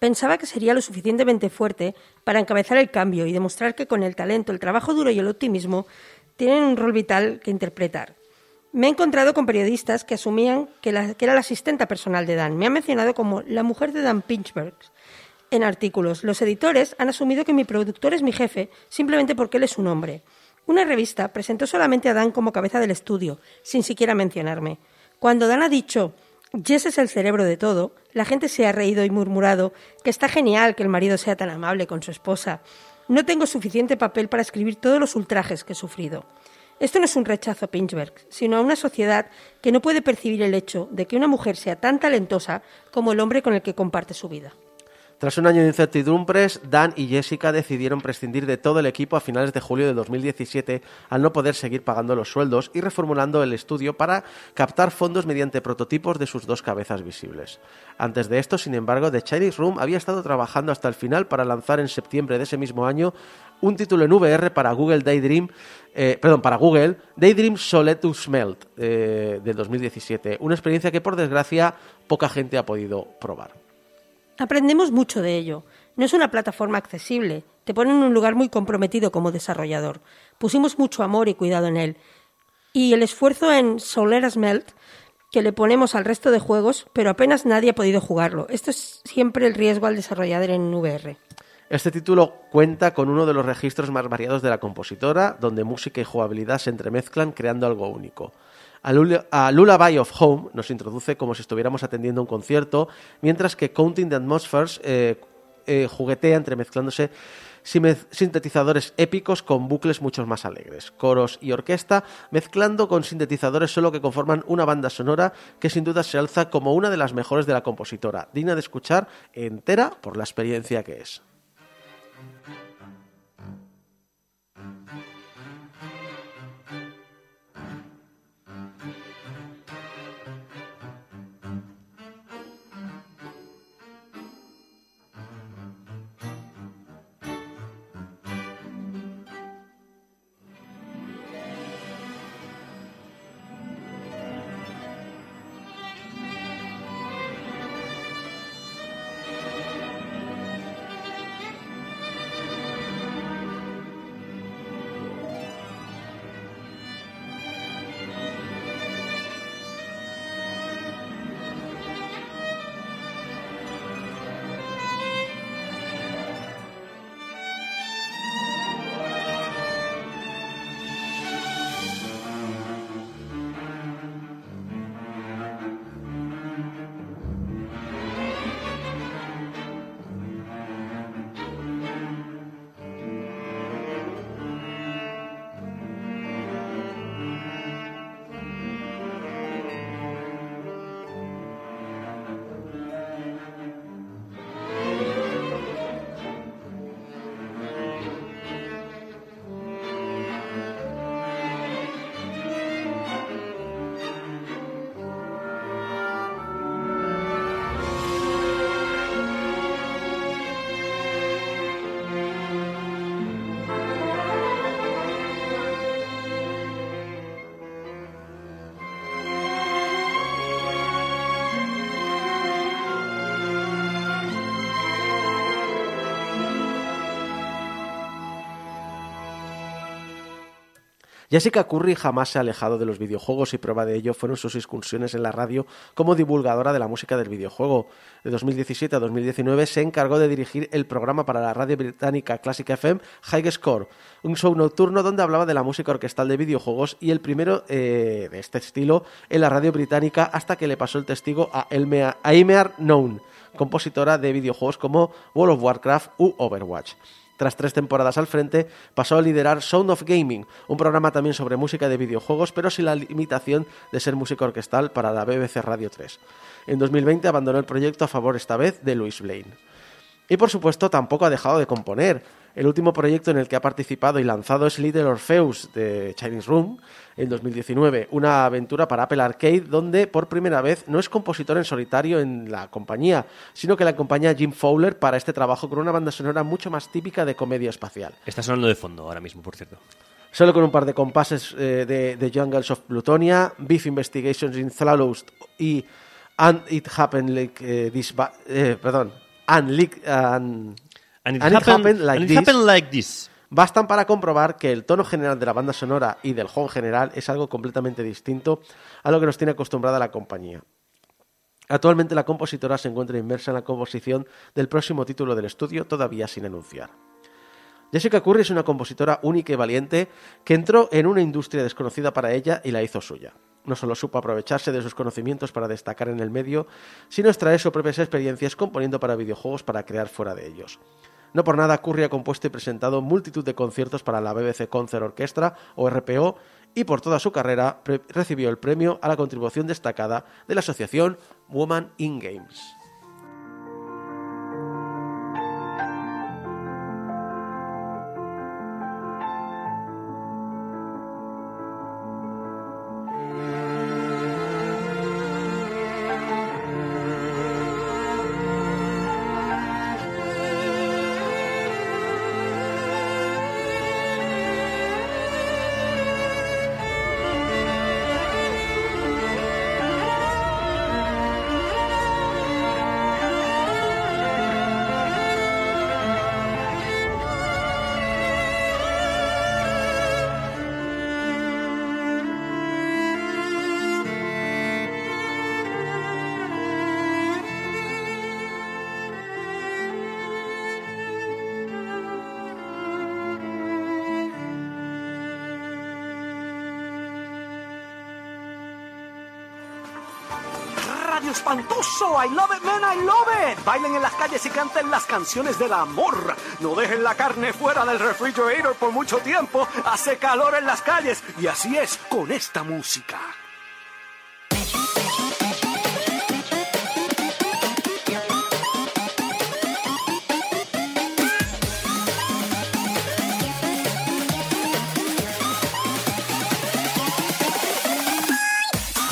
Pensaba que sería lo suficientemente fuerte para encabezar el cambio y demostrar que con el talento, el trabajo duro y el optimismo tienen un rol vital que interpretar. Me he encontrado con periodistas que asumían que, la- era la asistenta personal de Dan. Me han mencionado como la mujer de Dan Pinchberg. En artículos. Los editores han asumido que mi productor es mi jefe simplemente porque él es un hombre. Una revista presentó solamente a Dan como cabeza del estudio, sin siquiera mencionarme. Cuando Dan ha dicho Jess es el cerebro de todo, la gente se ha reído y murmurado que está genial que el marido sea tan amable con su esposa. No tengo suficiente papel para escribir todos los ultrajes que he sufrido. Esto no es un rechazo a Pinchberg, sino a una sociedad que no puede percibir el hecho de que una mujer sea tan talentosa como el hombre con el que comparte su vida. Tras un año de incertidumbres, Dan y Jessica decidieron prescindir de todo el equipo a finales de julio de 2017 al no poder seguir pagando los sueldos y reformulando el estudio para captar fondos mediante prototipos de sus dos cabezas visibles. Antes de esto, sin embargo, The Chinese Room había estado trabajando hasta el final para lanzar en septiembre de ese mismo año un título en VR para Google Daydream, eh, perdón, para Google, Daydream Solid to Smelt eh, del 2017, una experiencia que por desgracia poca gente ha podido probar. Aprendemos mucho de ello. No es una plataforma accesible, te pone en un lugar muy comprometido como desarrollador. Pusimos mucho amor y cuidado en él. Y el esfuerzo en Solar Smelt que le ponemos al resto de juegos, pero apenas nadie ha podido jugarlo. Esto es siempre el riesgo al desarrollador en VR. Este título cuenta con uno de los registros más variados de la compositora, donde música y jugabilidad se entremezclan creando algo único. A, Lula, Lullaby of Home nos introduce como si estuviéramos atendiendo un concierto, mientras que Counting the Atmospheres eh, eh, juguetea entremezclándose sintetizadores épicos con bucles mucho más alegres, coros y orquesta, mezclando con sintetizadores solo que conforman una banda sonora que sin duda se alza como una de las mejores de la compositora, digna de escuchar entera por la experiencia que es. Jessica Curry jamás se ha alejado de los videojuegos y prueba de ello fueron sus excursiones en la radio como divulgadora de la música del videojuego. De 2017 a 2019 se encargó de dirigir el programa para la radio británica Classic FM High Score, un show nocturno donde hablaba de la música orquestal de videojuegos y el primero eh, de este estilo en la radio británica hasta que le pasó el testigo a, Elmea, Known, compositora de videojuegos como World of Warcraft u Overwatch. Tras tres temporadas al frente, pasó a liderar Sound of Gaming, un programa también sobre música de videojuegos, pero sin la limitación de ser música orquestal para la BBC Radio 3. En 2020 abandonó el proyecto a favor esta vez de Louis Blaine. Y por supuesto tampoco ha dejado de componer. El último proyecto en el que ha participado y lanzado es Little Orpheus de Chinese Room en 2019, una aventura para Apple Arcade donde por primera vez no es compositor en solitario en la compañía, sino que la acompaña Jim Fowler para este trabajo con una banda sonora mucho más típica de comedia espacial. Está sonando de fondo ahora mismo, por cierto. Solo con un par de compases eh, de, de Jungles of Plutonia, Beef Investigations in Thallows y And It Happened Like eh, This... ba- eh, perdón. And, Like- and- And it, And it happened, happened like and it this. happened like this. bastan para comprobar que el tono general de la banda sonora y del juego en general es algo completamente distinto a lo que nos tiene acostumbrada la compañía. Actualmente la compositora se encuentra inmersa en la composición del próximo título del estudio, todavía sin anunciar. Jessica Curry es una compositora única y valiente que entró en una industria desconocida para ella y la hizo suya. No solo supo aprovecharse de sus conocimientos para destacar en el medio, sino extraer sus propias experiencias componiendo para videojuegos para crear fuera de ellos. No por nada, Curry ha compuesto y presentado multitud de conciertos para la BBC Concert Orchestra o RPO y por toda su carrera recibió el premio a la contribución destacada de la asociación Woman in Games. Radio Espantoso, I love it, man, I love it. Bailen en las calles y canten las canciones del amor. No dejen la carne fuera del refrigerator por mucho tiempo. Hace calor en las calles y así es con esta música.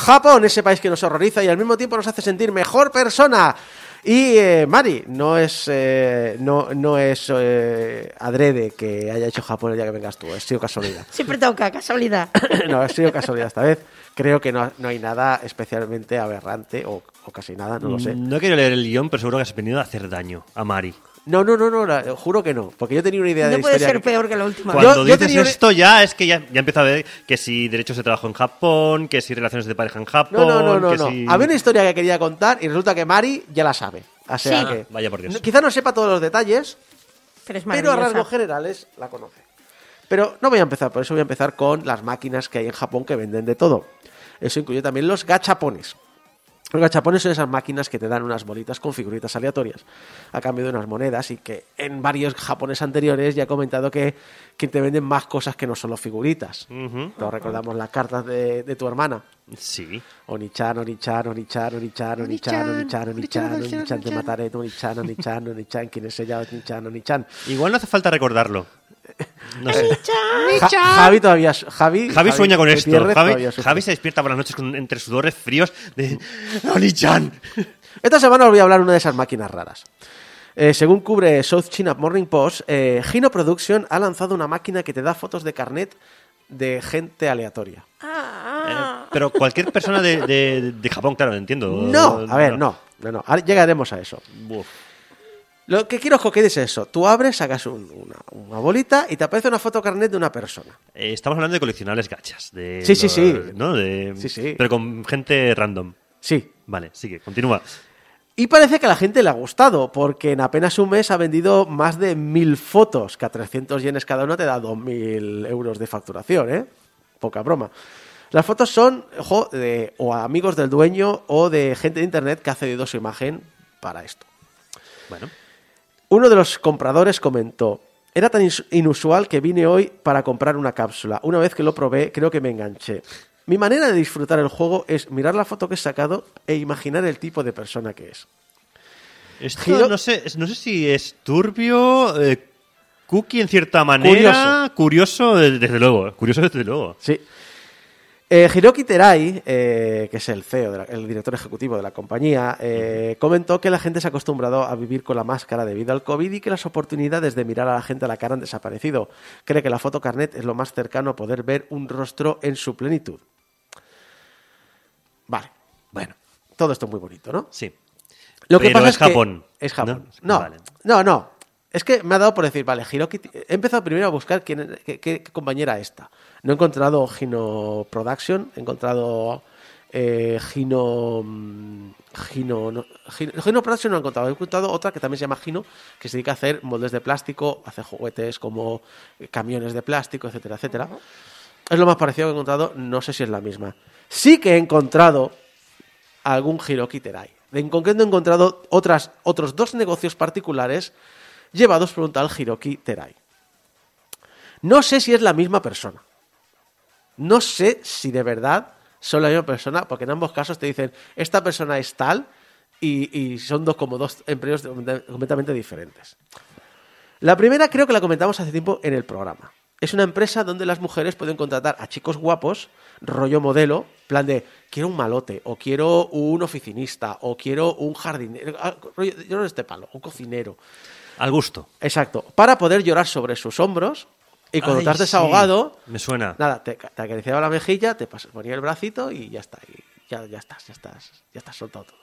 Japón, ese país que nos horroriza y al mismo tiempo nos hace sentir mejor persona. Y eh, Mari, no es, eh, no, no es eh, adrede que haya hecho Japón el día que vengas tú, ha sido casualidad. Siempre toca, casualidad. no, ha sido casualidad esta vez. Creo que no, no hay nada especialmente aberrante o, o casi nada, no lo sé. No quiero leer el guion, pero seguro que has venido a hacer daño a Mari. No, no, no, no, la- juro que no, porque yo tenía una idea de No la puede ser que- peor que la última. Cuando yo dices una- esto ya es que ya, ya empiezo a ver que si derechos de trabajo en Japón, que si relaciones de pareja en Japón, No, no, no, no, que no. si... Había una historia que quería contar y resulta que Mari ya la sabe. O sea Sí. que, Vaya por Dios. no- quizá no sepa todos los detalles, Pero es pero a rasgos generales la conoce. Pero no voy a empezar por eso, voy a empezar con las máquinas que hay en Japón que venden de todo. Eso incluye también los gachapones. Los gachapones son esas máquinas que te dan unas bolitas con figuritas aleatorias a cambio de unas monedas y que en varios japones anteriores ya he comentado que, que te venden más cosas que no solo figuritas. Ujú. Todos recordamos las cartas de, de tu hermana. Sí. Onichan, Onichan, Onichan, Onichan, Onichan, Onichan, Onichan, Onichan, te mataré, Onichan, Onichan, Onichan, quién es ella, Onichan, Onichan. Igual no hace falta recordarlo. No sé. Ja- Javi todavía, Javi, Javi sueña con esto. Javi, se despierta por las noches con, entre sudores fríos de... ¡Oni-chan! Esta semana os voy a hablar de una de esas máquinas raras. Eh, según cubre South China Morning Post, eh, Hino Production ha lanzado una máquina que te da fotos de carnet de gente aleatoria. Eh, pero cualquier persona de, de- de Japón, claro, entiendo. No, a ver, no, no, llegaremos a eso. Buf. Lo que quiero que es eso. Tú abres, sacas un- una, una bolita y te aparece una foto carnet de una persona. Eh, estamos hablando de coleccionables gachas. De Sí, sí, sí. ¿no? De, Sí, sí. Pero con gente random. Sí. Vale, sigue, continúa. Y parece que a la gente le ha gustado, porque en apenas un mes ha vendido más de mil fotos, que a 300 yenes cada una te da 2.000 euros de facturación, ¿eh? Poca broma. Las fotos son, ojo, de o amigos del dueño o de gente de internet que ha cedido su imagen para esto. Bueno, Uno de los compradores comentó, era tan inusual que vine hoy para comprar una cápsula. Una vez que lo probé, creo que me enganché. Mi manera de disfrutar el juego es mirar la foto que he sacado e imaginar el tipo de persona que es. esto no sé, no sé si es turbio, eh, cookie en cierta manera, curioso, eh, desde luego, curioso desde luego. Sí. Eh, Hiroki Terai, eh, que es el CEO, la- el director ejecutivo de la compañía, eh, comentó que la gente se ha acostumbrado a vivir con la máscara debido al COVID y que las oportunidades de mirar a la gente a la cara han desaparecido. Cree que la foto carnet es lo más cercano a poder ver un rostro en su plenitud. Vale, bueno, todo esto es muy bonito, ¿no? Sí. Lo que Pero pasa es es, que Japón, es Japón. ¿no? No, Vale. no, no. Es que me ha dado por decir, vale, Hiroki. He empezado primero a buscar quién, qué, qué- qué compañera esta. No he encontrado Hino Production, he encontrado eh, Gino, mm, Gino, no, Gino, Gino Production no he encontrado, he encontrado otra que también se llama Gino, que se dedica a hacer moldes de plástico, hace juguetes como eh, camiones de plástico, etcétera, etcétera. Es lo más parecido que he encontrado, no sé si es la misma. Sí que he encontrado algún Hiroki Terai. En concreto he encontrado otras, otros dos negocios particulares llevados por un tal Hiroki Terai. No sé si es la misma persona. No sé si de verdad son la misma persona, porque en ambos casos te dicen, esta persona es tal, y, son dos como dos empleos completamente diferentes. La primera creo que la comentamos hace tiempo en el programa. Es una empresa donde las mujeres pueden contratar a chicos guapos, rollo modelo, plan de quiero un malote, o quiero un oficinista, o quiero un jardinero, ah, yo no este palo, un cocinero. Al gusto. Exacto, para poder llorar sobre sus hombros y cuando Ay, te has sí, desahogado, Me suena. nada, te, te acariciaba la mejilla, te ponía el bracito y ya está, y ya, ya estás, ya estás, ya estás soltado todo.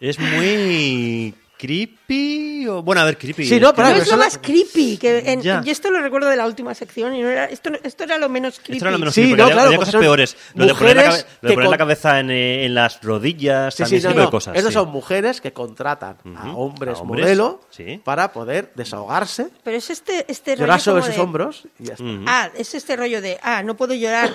Es muy creepy. o- Bueno, a ver, creepy. Sí, no, que- pero No es lo más creepy. Que en-. Yo esto lo recuerdo de la última sección y no era, esto, esto era lo menos creepy. Esto era lo menos Sí, creepy, no, había, claro, había cosas peores. Lo de poner la, cabe- lo de cabeza en, eh, en las rodillas, Sí, también sí, ese no, tipo de cosas. Esas sí. son mujeres que contratan a hombres, a hombres, modelo sí. para poder desahogarse, Pero es este, este rollo llorar sobre sus de- hombros y ya está. Ujú. Ah, es este rollo de, ah, no puedo llorar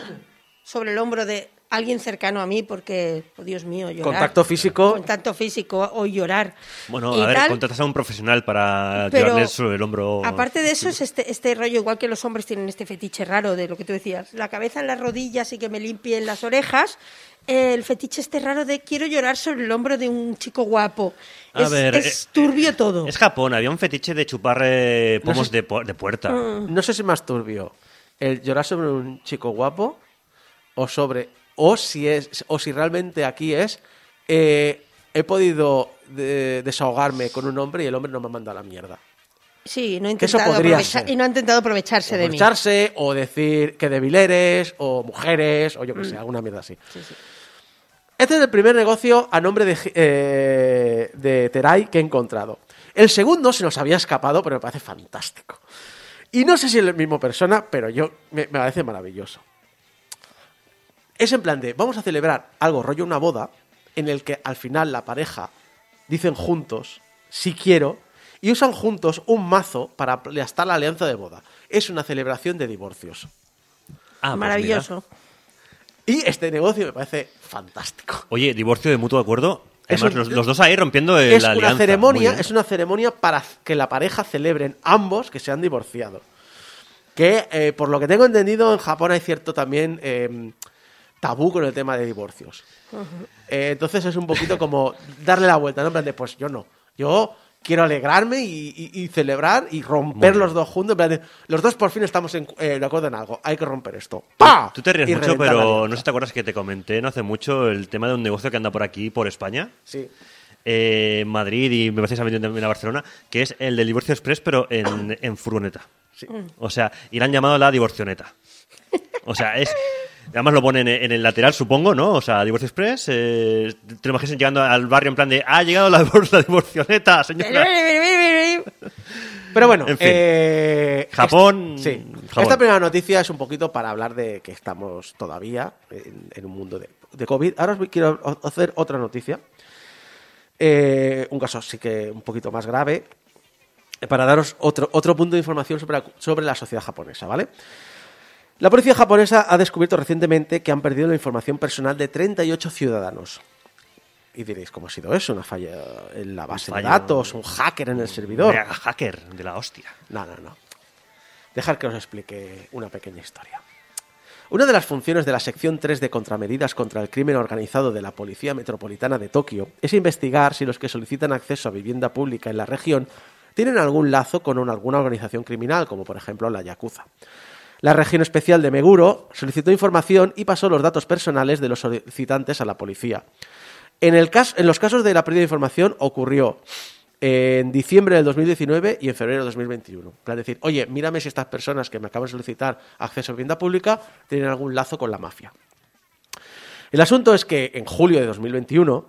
sobre el hombro de alguien cercano a mí porque, oh Dios mío, llorar. Contacto físico. Contacto físico o llorar. Bueno, Y a ver, tal, contratas a un profesional para pero llevarle sobre el hombro. Aparte de eso, es este, este rollo, igual que los hombres tienen este fetiche raro de lo que tú decías, la cabeza en las rodillas y que me limpien las orejas. El fetiche este raro de quiero llorar sobre el hombro de un chico guapo. A es, ver, es eh, turbio todo. Es Japón, había un fetiche de chupar eh, No pomos sé- de, pu- de puerta. Mm. No sé si más turbio el llorar sobre un chico guapo o sobre o si es o si realmente aquí es eh, he podido de- desahogarme con un hombre y el hombre no me ha mandado a la mierda. Sí, no ha intentado y no ha intentado aprovecharse de mí. Aprovecharse o decir que débil eres o mujeres o yo que Mm. sé, alguna mierda así. Este es el primer negocio a nombre de, eh, de Terai que he encontrado. El segundo se nos había escapado, pero me parece fantástico. Y no sé si es la misma persona, pero yo me, me parece maravilloso. Es en plan de, vamos a celebrar algo rollo una boda, en el que al final la pareja dicen juntos, si quiero, y usan juntos un mazo para aplastar la alianza de boda. Es una celebración de divorcios. Ah, pues Maravilloso. Y este negocio me parece fantástico. Oye, divorcio de mutuo acuerdo. Es Además, un- los, los dos ahí rompiendo es la una alianza. Muy ceremonia, es una ceremonia para que la pareja celebren ambos que se han divorciado. Que eh, por lo que tengo entendido en Japón hay cierto también eh, tabú con el tema de divorcios. Eh, entonces es un poquito como darle la vuelta, ¿no? En plan de, pues yo no. Yo quiero alegrarme y, y- y celebrar y romper los dos juntos. En plan de, los dos por fin estamos en- eh, de acuerdo en algo. Hay que romper esto. ¡Pah! Tú te ríes Y mucho, pero no sé si te acuerdas que te comenté no hace mucho el tema de un negocio que anda por aquí, por España. Sí. eh, Madrid y me parece que se ha también a Barcelona, que es el del divorcio express, pero en, en furgoneta. O sea, y la han llamado la divorcioneta. O sea, es. Además lo ponen en el lateral, supongo, ¿no? O sea, divorcio express. Eh, te lo imaginas llegando al barrio en plan de. ¡Ha llegado la, la divorcioneta, señora! Pero bueno, En fin. eh, Japón- sí. Japón. Esta primera noticia es un poquito para hablar de que estamos todavía en, en un mundo de, de COVID. Ahora os quiero hacer otra noticia. Eh, un caso sí que un poquito más grave. eh, Para daros otro, otro punto de información sobre sobre la sociedad japonesa, ¿vale? La policía japonesa ha descubierto recientemente que han perdido la información personal de 38 ciudadanos. Y diréis, ¿cómo ha sido eso? ¿Una falla en la base de datos? ¿Un hacker en el servidor? Mega hacker de la hostia. No, no, no. Dejar que os explique una pequeña historia. Una de las funciones de la sección 3 de contramedidas contra el crimen organizado de la Policía Metropolitana de Tokio es investigar si los que solicitan acceso a vivienda pública en la región tienen algún lazo con una- alguna organización criminal, como por ejemplo la Yakuza. La región especial de Meguro solicitó información y pasó los datos personales de los solicitantes a la policía. En, el caso, en los casos de la pérdida de información ocurrió en diciembre del 2019 y en febrero del 2021. En plan decir, oye, mírame si estas personas que me acaban de solicitar acceso a vivienda pública tienen algún lazo con la mafia. El asunto es que en julio de 2021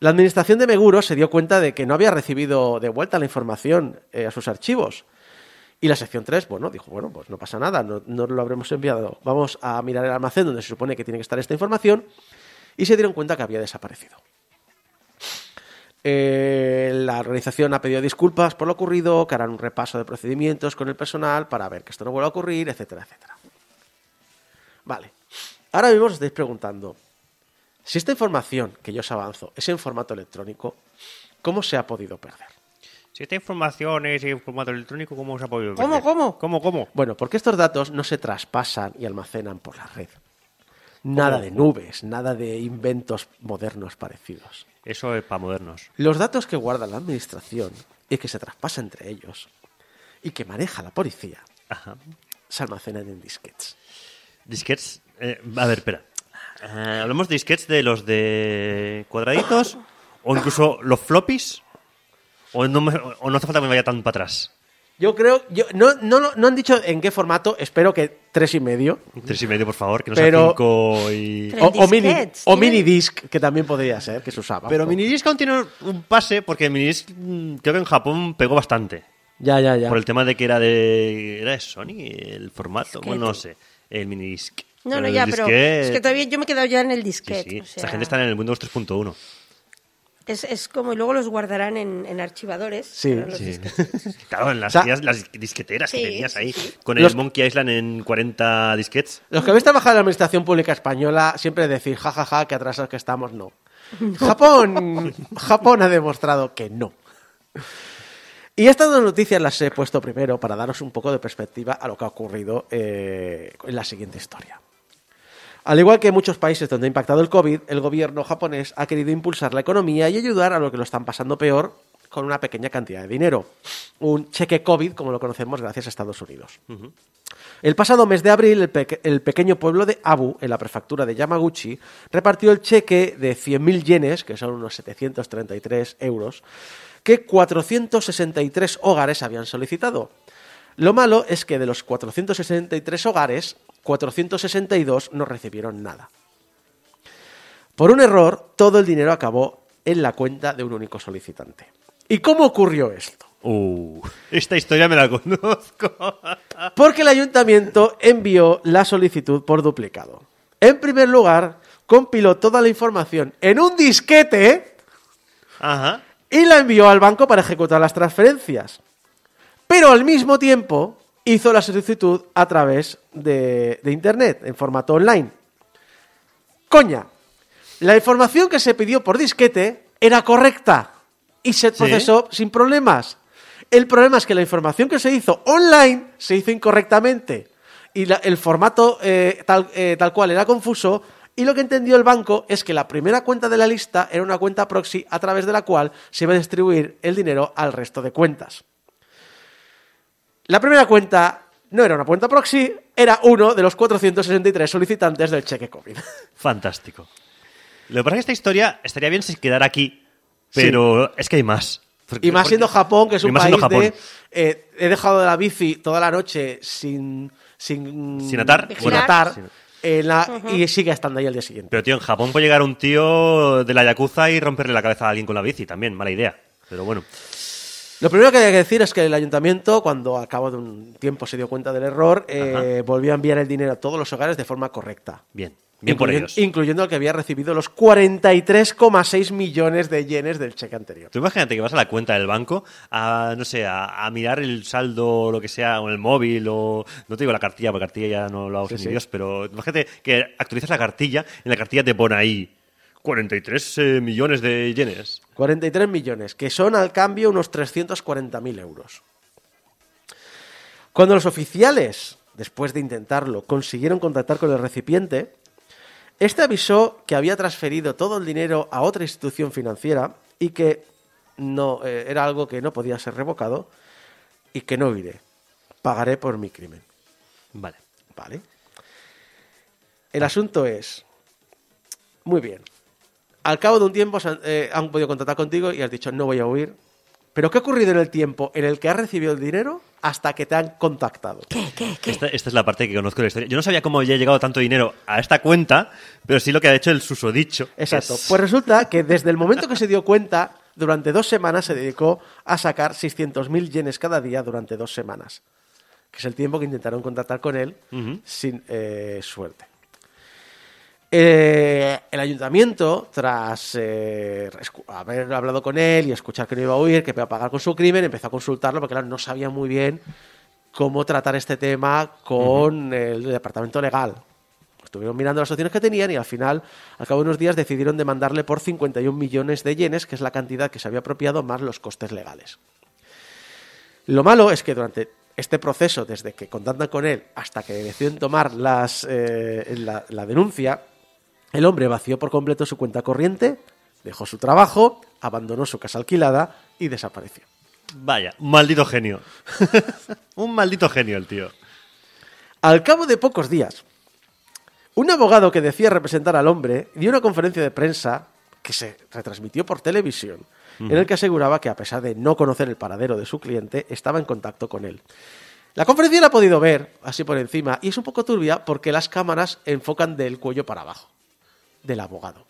la administración de Meguro se dio cuenta de que no había recibido de vuelta la información eh, a sus archivos Y la sección 3, bueno, dijo, bueno, pues no pasa nada, no, lo habremos enviado. Vamos a mirar el almacén donde se supone que tiene que estar esta información y se dieron cuenta que había desaparecido. Eh, la organización ha pedido disculpas por lo ocurrido, que harán un repaso de procedimientos con el personal para ver que esto no vuelva a ocurrir, etcétera, etcétera. Vale. Ahora mismo os estáis preguntando, si esta información que yo os avanzo es en formato electrónico, ¿cómo se ha podido perder? Si esta información es en formato electrónico, ¿cómo se ha podido ¿Cómo, cómo? ¿Cómo, cómo? Bueno, porque estos datos no se traspasan y almacenan por la red. Nada de nubes, nada de inventos modernos parecidos. Eso es para modernos. Los datos que guarda la administración y que se traspasan entre ellos y que maneja la policía Ajá. se almacenan en disquetes. Disquets. eh, a ver, espera. Eh, ¿Hablamos de disquets de los de cuadraditos? ¿O incluso los floppies? ¿O no, me- o no hace falta que me vaya tan para atrás? Yo creo, yo, no, no, no- no han dicho en qué formato, espero que tres y medio. Tres y medio, por favor, que no Pero- sea cinco y... O, o mini, o mini disc, que también podría ser, que se usaba. Pero un poco. Minidisc aún tiene un pase, porque Minidisc mm, creo que en Japón pegó bastante. Ya, ya, ya. Por el tema de que era de... ¿Era de Sony el formato? Disquete. Bueno, no sé. El Minidisc. No, no, el ya, pero es que todavía yo me he quedado ya en el Sí, disquete. sí. o sea, Esta gente está en el Windows 3.1. es, es como, y luego los guardarán en, en archivadores. Sí, Claro, en las, O sea- tías- las disqueteras que tenías ahí. sí. Con el Los- Monkey Island en 40 disquets. Los que habéis trabajado en la administración pública española siempre decir, jajaja, que atrasados que estamos, no. Japón, Japón ha demostrado que no. Y estas dos noticias las he puesto primero para daros un poco de perspectiva a lo que ha ocurrido eh, en la siguiente historia. Al igual que muchos países donde ha impactado el COVID, el gobierno japonés ha querido impulsar la economía y ayudar a los que lo están pasando peor con una pequeña cantidad de dinero. Un cheque COVID, como lo conocemos gracias a Estados Unidos. El pasado mes de abril, el, el pequeño pueblo de Abu, en la prefectura de Yamaguchi, repartió el cheque de 100.000 yenes, que son unos 733 euros, que 463 hogares habían solicitado. Lo malo es que de los 463 hogares, 462 no recibieron nada. Por un error, todo el dinero acabó en la cuenta de un único solicitante. ¿Y cómo ocurrió esto? Uh, esta historia me la conozco. Porque el ayuntamiento envió la solicitud por duplicado. En primer lugar, compiló toda la información en un disquete Ajá. y la envió al banco para ejecutar las transferencias. Pero al mismo tiempo hizo la solicitud a través de, de Internet, en formato online. Coña, la información que se pidió por disquete era correcta y se procesó sin problemas. El problema es que la información que se hizo online se hizo incorrectamente y la- el formato eh, tal, eh, tal cual era confuso y lo que entendió el banco es que la primera cuenta de la lista era una cuenta proxy a través de la cual se iba a distribuir el dinero al resto de cuentas. La primera cuenta no era una cuenta proxy, era uno de los 463 solicitantes del cheque COVID. Fantástico. Lo que pasa es que esta historia estaría bien si quedara aquí, pero es que hay más. Porque- Y más porque- siendo Japón, que es un país de... eh, he dejado la bici toda la noche sin... Sin, Sin atar. sin Bueno, atar, sin- en la- y sigue estando ahí al día siguiente. Pero tío, en Japón puede llegar un tío de la Yakuza y romperle la cabeza a alguien con la bici también, mala idea. Pero bueno. Lo primero que hay que decir es que el ayuntamiento, cuando al cabo de un tiempo se dio cuenta del error, eh, volvió a enviar el dinero a todos los hogares de forma correcta. Bien. Bien por ellos. Incluyendo el que había recibido los 43,6 millones de yenes del cheque anterior. Tú imagínate que vas a la cuenta del banco a, no sé, a, a mirar el saldo o lo que sea, o el móvil, o no te digo la cartilla, porque cartilla ya no lo hago Sí, ni sí. Dios, pero imagínate que actualizas la cartilla, en la cartilla te pone ahí 43 eh, millones de yenes. 43 millones, que son al cambio unos 340.000 euros. Cuando los oficiales, después de intentarlo, consiguieron contactar con el recipiente, este avisó que había transferido todo el dinero a otra institución financiera y que no eh, era algo que no podía ser revocado y que no iré. Pagaré por mi crimen. Vale. Vale. El asunto es, muy bien, al cabo de un tiempo han, eh, han podido contactar contigo y has dicho, no voy a huir. Pero ¿qué ha ocurrido en el tiempo en el que has recibido el dinero hasta que te han contactado? ¿Qué, qué, qué? Esta, esta es la parte que conozco de la historia. Yo no sabía cómo había llegado tanto dinero a esta cuenta, pero sí lo que ha hecho el susodicho. Exacto. es- Pues resulta que desde el momento que se dio cuenta, durante dos semanas se dedicó a sacar 600.000 yenes cada día durante dos semanas. que es el tiempo que intentaron contactar con él sin eh, suerte. Eh, el ayuntamiento, tras eh, haber hablado con él y escuchar que no iba a huir, que iba a pagar con su crimen, empezó a consultarlo porque claro, no sabía muy bien cómo tratar este tema con el departamento legal. Estuvieron mirando las opciones que tenían y al final, al cabo de unos días, decidieron demandarle por 51 millones de yenes, que es la cantidad que se había apropiado más los costes legales. Lo malo es que durante este proceso, desde que contactan con él hasta que deciden tomar las, eh, la, la denuncia, el hombre vació por completo su cuenta corriente, dejó su trabajo, abandonó su casa alquilada y desapareció. Vaya, un maldito genio. un maldito genio el tío. Al cabo de pocos días, un abogado que decía representar al hombre dio una conferencia de prensa que se retransmitió por televisión, en el que aseguraba que a pesar de no conocer el paradero de su cliente, estaba en contacto con él. La conferencia la ha podido ver así por encima y es un poco turbia porque las cámaras enfocan del cuello para abajo del abogado.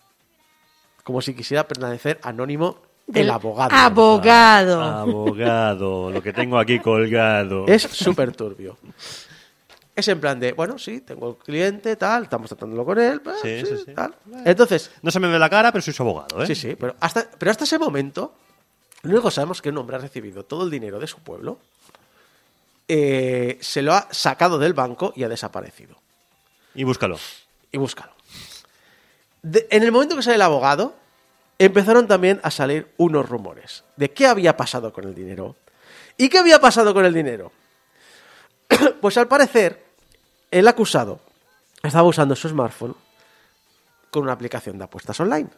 Como si quisiera permanecer anónimo Del el abogado. Abogado. Abogado, lo que tengo aquí colgado. Es súper turbio. Es en plan de, bueno, sí, tengo el cliente, tal, estamos tratándolo con él, pues, Sí, sí, sí, tal. Entonces, No se me ve la cara, pero soy su abogado, ¿eh? sí, sí, pero hasta, pero hasta ese momento, lo único que sabemos es que un hombre ha recibido todo el dinero de su pueblo, eh, se lo ha sacado del banco y ha desaparecido. Y búscalo. Y búscalo. De- en el momento que sale el abogado, empezaron también a salir unos rumores de qué había pasado con el dinero. ¿Y qué había pasado con el dinero? pues al parecer, el acusado estaba usando su smartphone con una aplicación de apuestas online.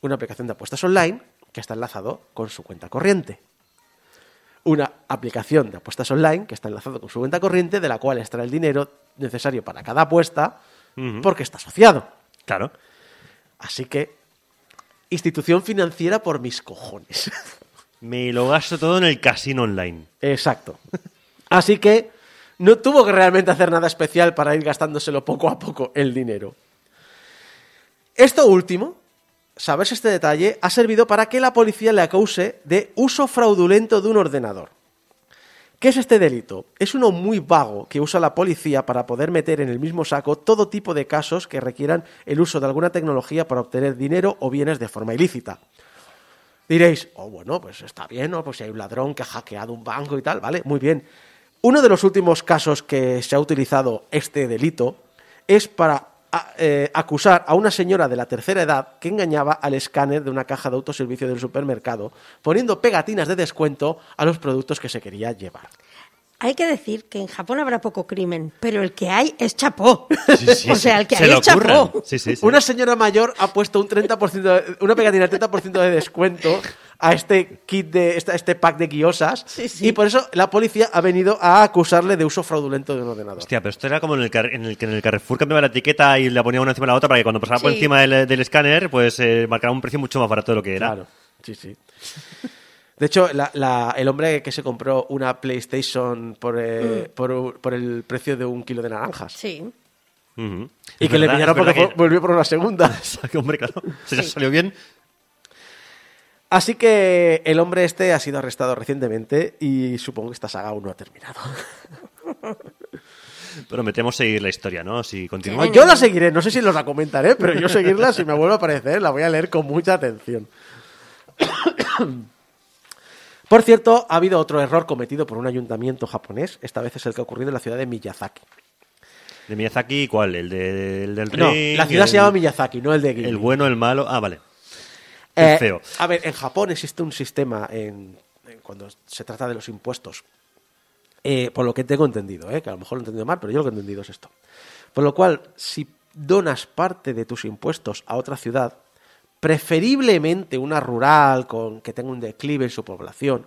Una aplicación de apuestas online que está enlazado con su cuenta corriente. Una aplicación de apuestas online que está enlazado con su cuenta corriente, de la cual extrae el dinero necesario para cada apuesta, porque está asociado. Claro. Así que, institución financiera por mis cojones. Me lo gasto todo en el casino online. Exacto. Así que no tuvo que realmente hacer nada especial para ir gastándoselo poco a poco el dinero. Esto último, saberse este detalle, ha servido para que la policía le acuse de uso fraudulento de un ordenador. ¿Qué es este delito? Es uno muy vago que usa la policía para poder meter en el mismo saco todo tipo de casos que requieran el uso de alguna tecnología para obtener dinero o bienes de forma ilícita. Diréis, oh, bueno, pues está bien, ¿no? Pues si hay un ladrón que ha hackeado un banco y tal, ¿vale? Muy bien. Uno de los últimos casos que se ha utilizado este delito es para eh, acusar a una señora de la tercera edad que engañaba al escáner de una caja de autoservicio del supermercado, poniendo pegatinas de descuento a los productos que se quería llevar. Hay que decir que en Japón habrá poco crimen, pero el que hay es chapó. Sí, sí, o sea, el que se hay es chapó. curran. Sí, sí, sí. Una señora mayor ha puesto un 30%, de- una pegatina del 30% de descuento a este kit de esta- este pack de guiosas Sí, sí. y por eso la policía ha venido a acusarle de uso fraudulento de un ordenador. Hostia, pero esto era como en el, car- en el que en el Carrefour cambiaba la etiqueta y la ponía una encima de la otra para que cuando pasaba por encima del, del escáner, pues eh, marcara un precio mucho más barato de lo que era. Claro, sí, sí. De hecho, la- la- el hombre que se compró una PlayStation por, eh, por, por el precio de un kilo de naranjas Sí. Y Es que le pillaron porque volvió por una segunda. Hombre, claro. Se le salió bien. Así que el hombre este ha sido arrestado recientemente y supongo que esta saga aún no ha terminado. Prometemos seguir la historia, ¿no? Si continúa. Sí. Yo la seguiré, no sé si los la comentaré, pero yo seguirla, si me vuelve a aparecer, la voy a leer con mucha atención. Por cierto, ha habido otro error cometido por un ayuntamiento japonés, esta vez es el que ha ocurrido en la ciudad de Miyazaki. ¿De Miyazaki cuál? ¿El, de- el del No, ring, la ciudad el- se llama Miyazaki, no el de Ghibli. El bueno, el malo. Ah, vale. Eh, el feo. A ver, en Japón existe un sistema en, en cuando se trata de los impuestos. Eh, por lo que tengo entendido, eh, que a lo mejor lo he entendido mal, pero yo lo que he entendido es esto. Por lo cual, si donas parte de tus impuestos a otra ciudad, preferiblemente una rural con que tenga un declive en su población,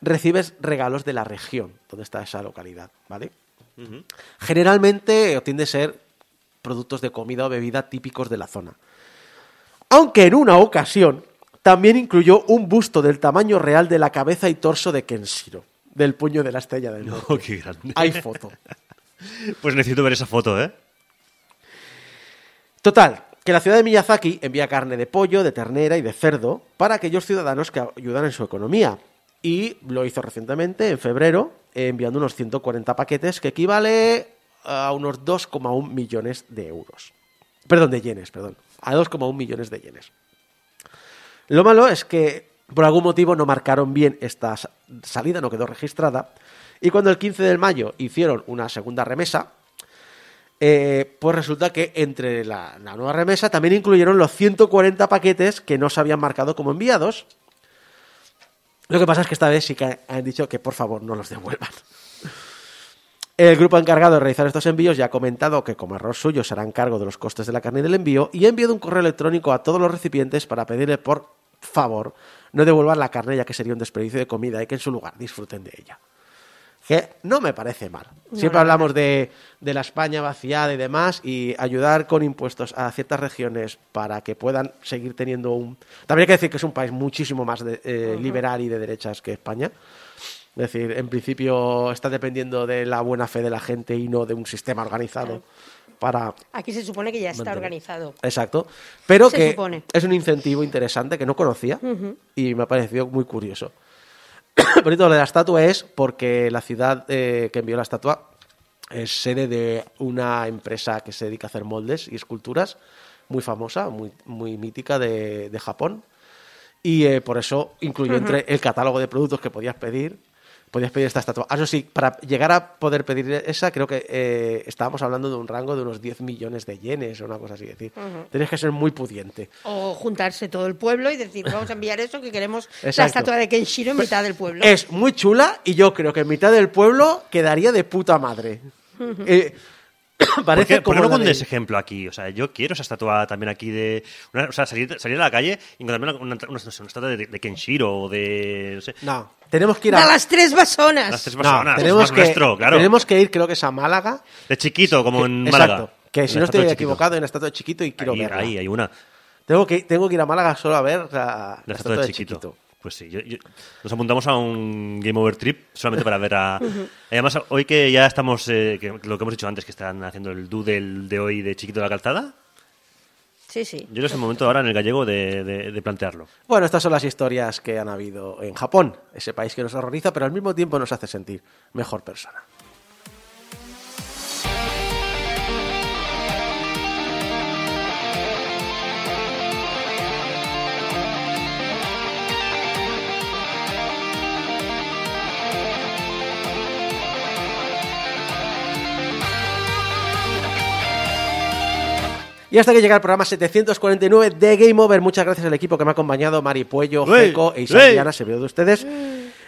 recibes regalos de la región donde está esa localidad, ¿vale? Generalmente tiende a ser productos de comida o bebida típicos de la zona. Aunque en una ocasión también incluyó un busto del tamaño real de la cabeza y torso de Kenshiro, del puño de la estrella del norte. Oh, qué grande. Hay foto. Pues necesito ver esa foto, ¿eh? Total, que la ciudad de Miyazaki envía carne de pollo, de ternera y de cerdo para aquellos ciudadanos que ayudan en su economía. Y lo hizo recientemente, en febrero, enviando unos 140 paquetes, que equivale a unos 2,1 millones de euros. Perdón, de yenes, perdón. A 2,1 millones de yenes. Lo malo es que por algún motivo no marcaron bien esta sa- salida, no quedó registrada. Y cuando el 15 de mayo hicieron una segunda remesa, eh, pues resulta que entre la, nueva remesa también incluyeron los 140 paquetes que no se habían marcado como enviados. Lo que pasa es que esta vez sí que han dicho que por favor no los devuelvan. El grupo encargado de realizar estos envíos ya ha comentado que como error suyo se harán cargo de los costes de la carne y del envío y ha enviado un correo electrónico a todos los recipientes para pedirle por favor no devuelvan la carne ya que sería un desperdicio de comida y que en su lugar disfruten de ella. Que no me parece mal. Siempre la hablamos de, de la España vaciada y demás y ayudar con impuestos a ciertas regiones para que puedan seguir teniendo un... También hay que decir que es un país muchísimo más de- eh, liberal y de derechas que España. Es decir, en principio está dependiendo de la buena fe de la gente y no de un sistema organizado para Aquí se supone que ya está Mantener. organizado. Exacto. Pero Se que supone. es un incentivo interesante que no conocía y me ha parecido muy curioso. Lo de la estatua es porque la ciudad eh, que envió la estatua es sede de una empresa que se dedica a hacer moldes y esculturas muy famosa, muy, muy mítica de, de Japón. Y eh, por eso incluyó entre el catálogo de productos que podías pedir, podías pedir esta estatua. Ah, Eso sí, para llegar a poder pedir esa, creo que eh, estábamos hablando de un rango de unos 10 millones de yenes o una cosa así. Es decir, que ser muy pudiente. O juntarse todo el pueblo y decir, vamos a enviar eso, que queremos la estatua de Kenshiro en mitad del pueblo. Es muy chula y yo creo que en mitad del pueblo quedaría de puta madre. Eh, ¿Por parece qué, por qué como no la pones de- ese ejemplo aquí? O sea, yo quiero esa estatua también aquí de... una- o sea, salir, salir a la calle y encontrarme una, una, una- no estatua de, de Kenshiro o de... No sé, No, tenemos que ir ¡De a... las tres basonas! las tres No, personas. es tenemos que, nuestro, claro. tenemos que ir, creo que es a Málaga. De chiquito, como en Exacto. Málaga. Que si La no estatua estoy de chiquito. equivocado, hay una estatua de chiquito y quiero ahí, verla. ahí hay una. Tengo, que, tengo que ir a Málaga solo a ver la, La la estatua de chiquito. Pues sí, yo- yo- nos apuntamos a un Game Over Trip solamente para ver a... Además, hoy que ya estamos, eh, que lo que hemos dicho antes, que están haciendo el doodle de hoy de Chiquito de la Calzada, Sí, sí. yo creo que es el momento ahora en el gallego de, de- de plantearlo. Bueno, estas son las historias que han habido en Japón, ese país que nos horroriza, pero al mismo tiempo nos hace sentir mejor persona. Y hasta que llega el programa 749 de Game Over. Muchas gracias al equipo que me ha acompañado, Mari Puello. Jeco e. Isabel se veo de ustedes.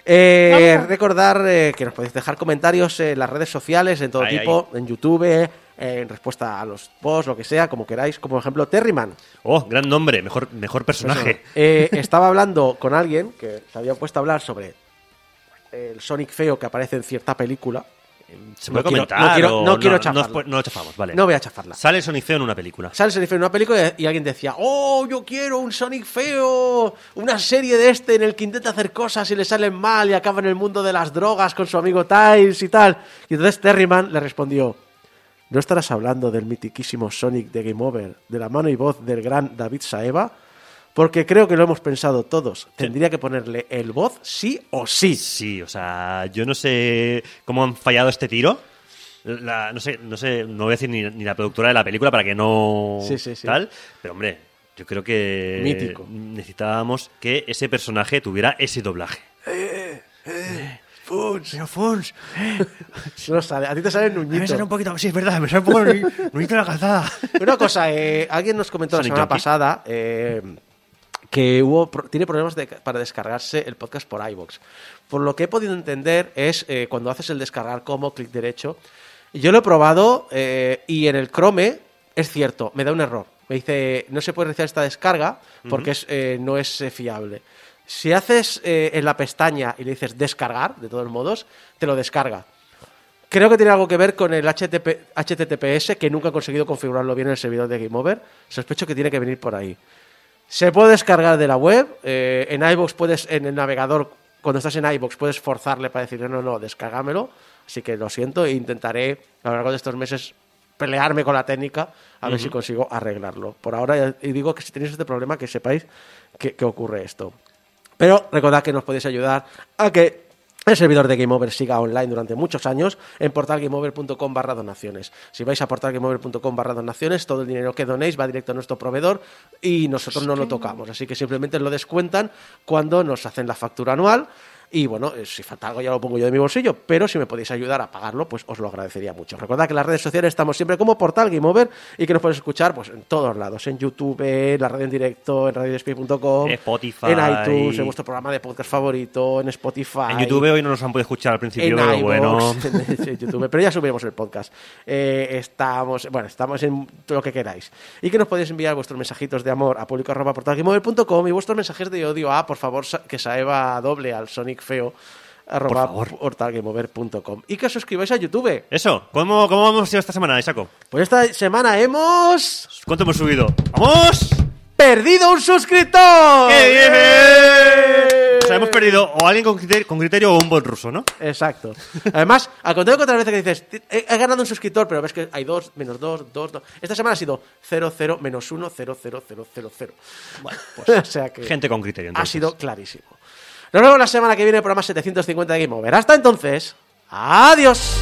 Eh, recordar eh, que nos podéis dejar comentarios en las redes sociales, en todo Ahí, tipo, en YouTube, eh, en respuesta a los posts, lo que sea, como queráis, como por ejemplo Terryman. Oh, gran nombre, mejor, mejor personaje. Eh, estaba hablando con alguien que se había puesto a hablar sobre el Sonic feo que aparece en cierta película. ¿Se No quiero- no quiero- no quiero chafarla. no, chafamos, vale. No voy a chafarla. Sale Sonic Feo en una película. Sale Sonic Feo en una película y y alguien decía, oh, yo quiero un Sonic feo, una serie de este en el que intenta hacer cosas y le salen mal y acaba en el mundo de las drogas con su amigo Tiles y tal. Y entonces Terryman le respondió, ¿no estarás hablando del mitiquísimo Sonic de Game Over, de la mano y voz del gran David Saeva? Porque creo que lo hemos pensado todos. Tendría que ponerle el voz sí o sí. Sí, o sea, yo no sé cómo han fallado este tiro. La- no sé, no sé, no voy a decir ni, ni la productora de la película para que no Sí, sí, sí. tal, pero hombre, yo creo que Mítico. necesitábamos que ese personaje tuviera ese doblaje. Fons, Fons. No sale, a ti te sale Nuñito. poquito, sí, es verdad, me sale un poco nuñito la calzada. Una cosa, eh, alguien nos comentó la semana pasada eh, que hubo tiene problemas de- para descargarse el podcast por iVoox. Por lo que he podido entender es eh, cuando haces el descargar como clic derecho. Yo lo he probado eh, y en el Chrome es cierto, me da un error. Me dice, no se puede realizar esta descarga porque es, eh, no es fiable. Si haces en la pestaña y le dices descargar, de todos modos, te lo descarga. Creo que tiene algo que ver con el HTTP, HTTPS, que nunca he conseguido configurarlo bien en el servidor de Game Over. Sospecho que tiene que venir por ahí. Se puede descargar de la web. eh, en iVoox puedes, en el navegador, cuando estás en iVoox, puedes forzarle para decirle no, no, descárgamelo. Así que lo siento e intentaré a lo largo de estos meses pelearme con la técnica a ver si consigo arreglarlo. Por ahora, y digo que si tenéis este problema, que sepáis que, que ocurre esto. Pero recordad que nos podéis ayudar a que el servidor de Game Over siga online durante muchos años en portalgameover.com barra donaciones. Si vais a portalgameover.com barra donaciones, todo el dinero que donéis va directo a nuestro proveedor y nosotros no lo tocamos. Así que simplemente lo descuentan cuando nos hacen la factura anual. Y bueno, eh, si falta algo ya lo pongo yo de mi bolsillo, pero si me podéis ayudar a pagarlo, pues os lo agradecería mucho. Recordad que en las redes sociales estamos siempre como Portal Game Over y que nos podéis escuchar pues en todos lados, en YouTube, en la radio en directo, en radiodespí.com, En Spotify. en iTunes, en vuestro programa de podcast favorito, en Spotify. En YouTube hoy no nos han podido escuchar al principio, en pero bueno. en YouTube, pero ya subiremos el podcast. Eh, estamos, bueno, estamos en lo que queráis. Y que nos podéis enviar vuestros mensajitos de amor a público.portalgameover.com y vuestros mensajes de odio a, por favor, que Saeva doble al Sonic Feo arroba favor. portalgameover.com y que os suscribáis a YouTube. Eso, ¿cómo, cómo vamos esta semana, Isaco? Pues esta semana hemos ¿Cuánto hemos subido? ¡Vamos! perdido un suscriptor. ¡Qué bien! ¡Eh! O sea, hemos perdido o alguien con criterio, con criterio o un buen ruso, ¿no? Exacto. Además, al contrario que otras veces que dices, "Ti- he, he ganado un suscriptor, pero ves que hay dos, menos dos, dos, dos. Esta semana ha sido 0, 0, menos 1, 0, 0, 0, 0, 0. Bueno, pues, o sea que Gente con criterio, ha entonces. sido clarísimo. Nos vemos la semana que viene, programa 750 de Game Over. Hasta entonces, adiós.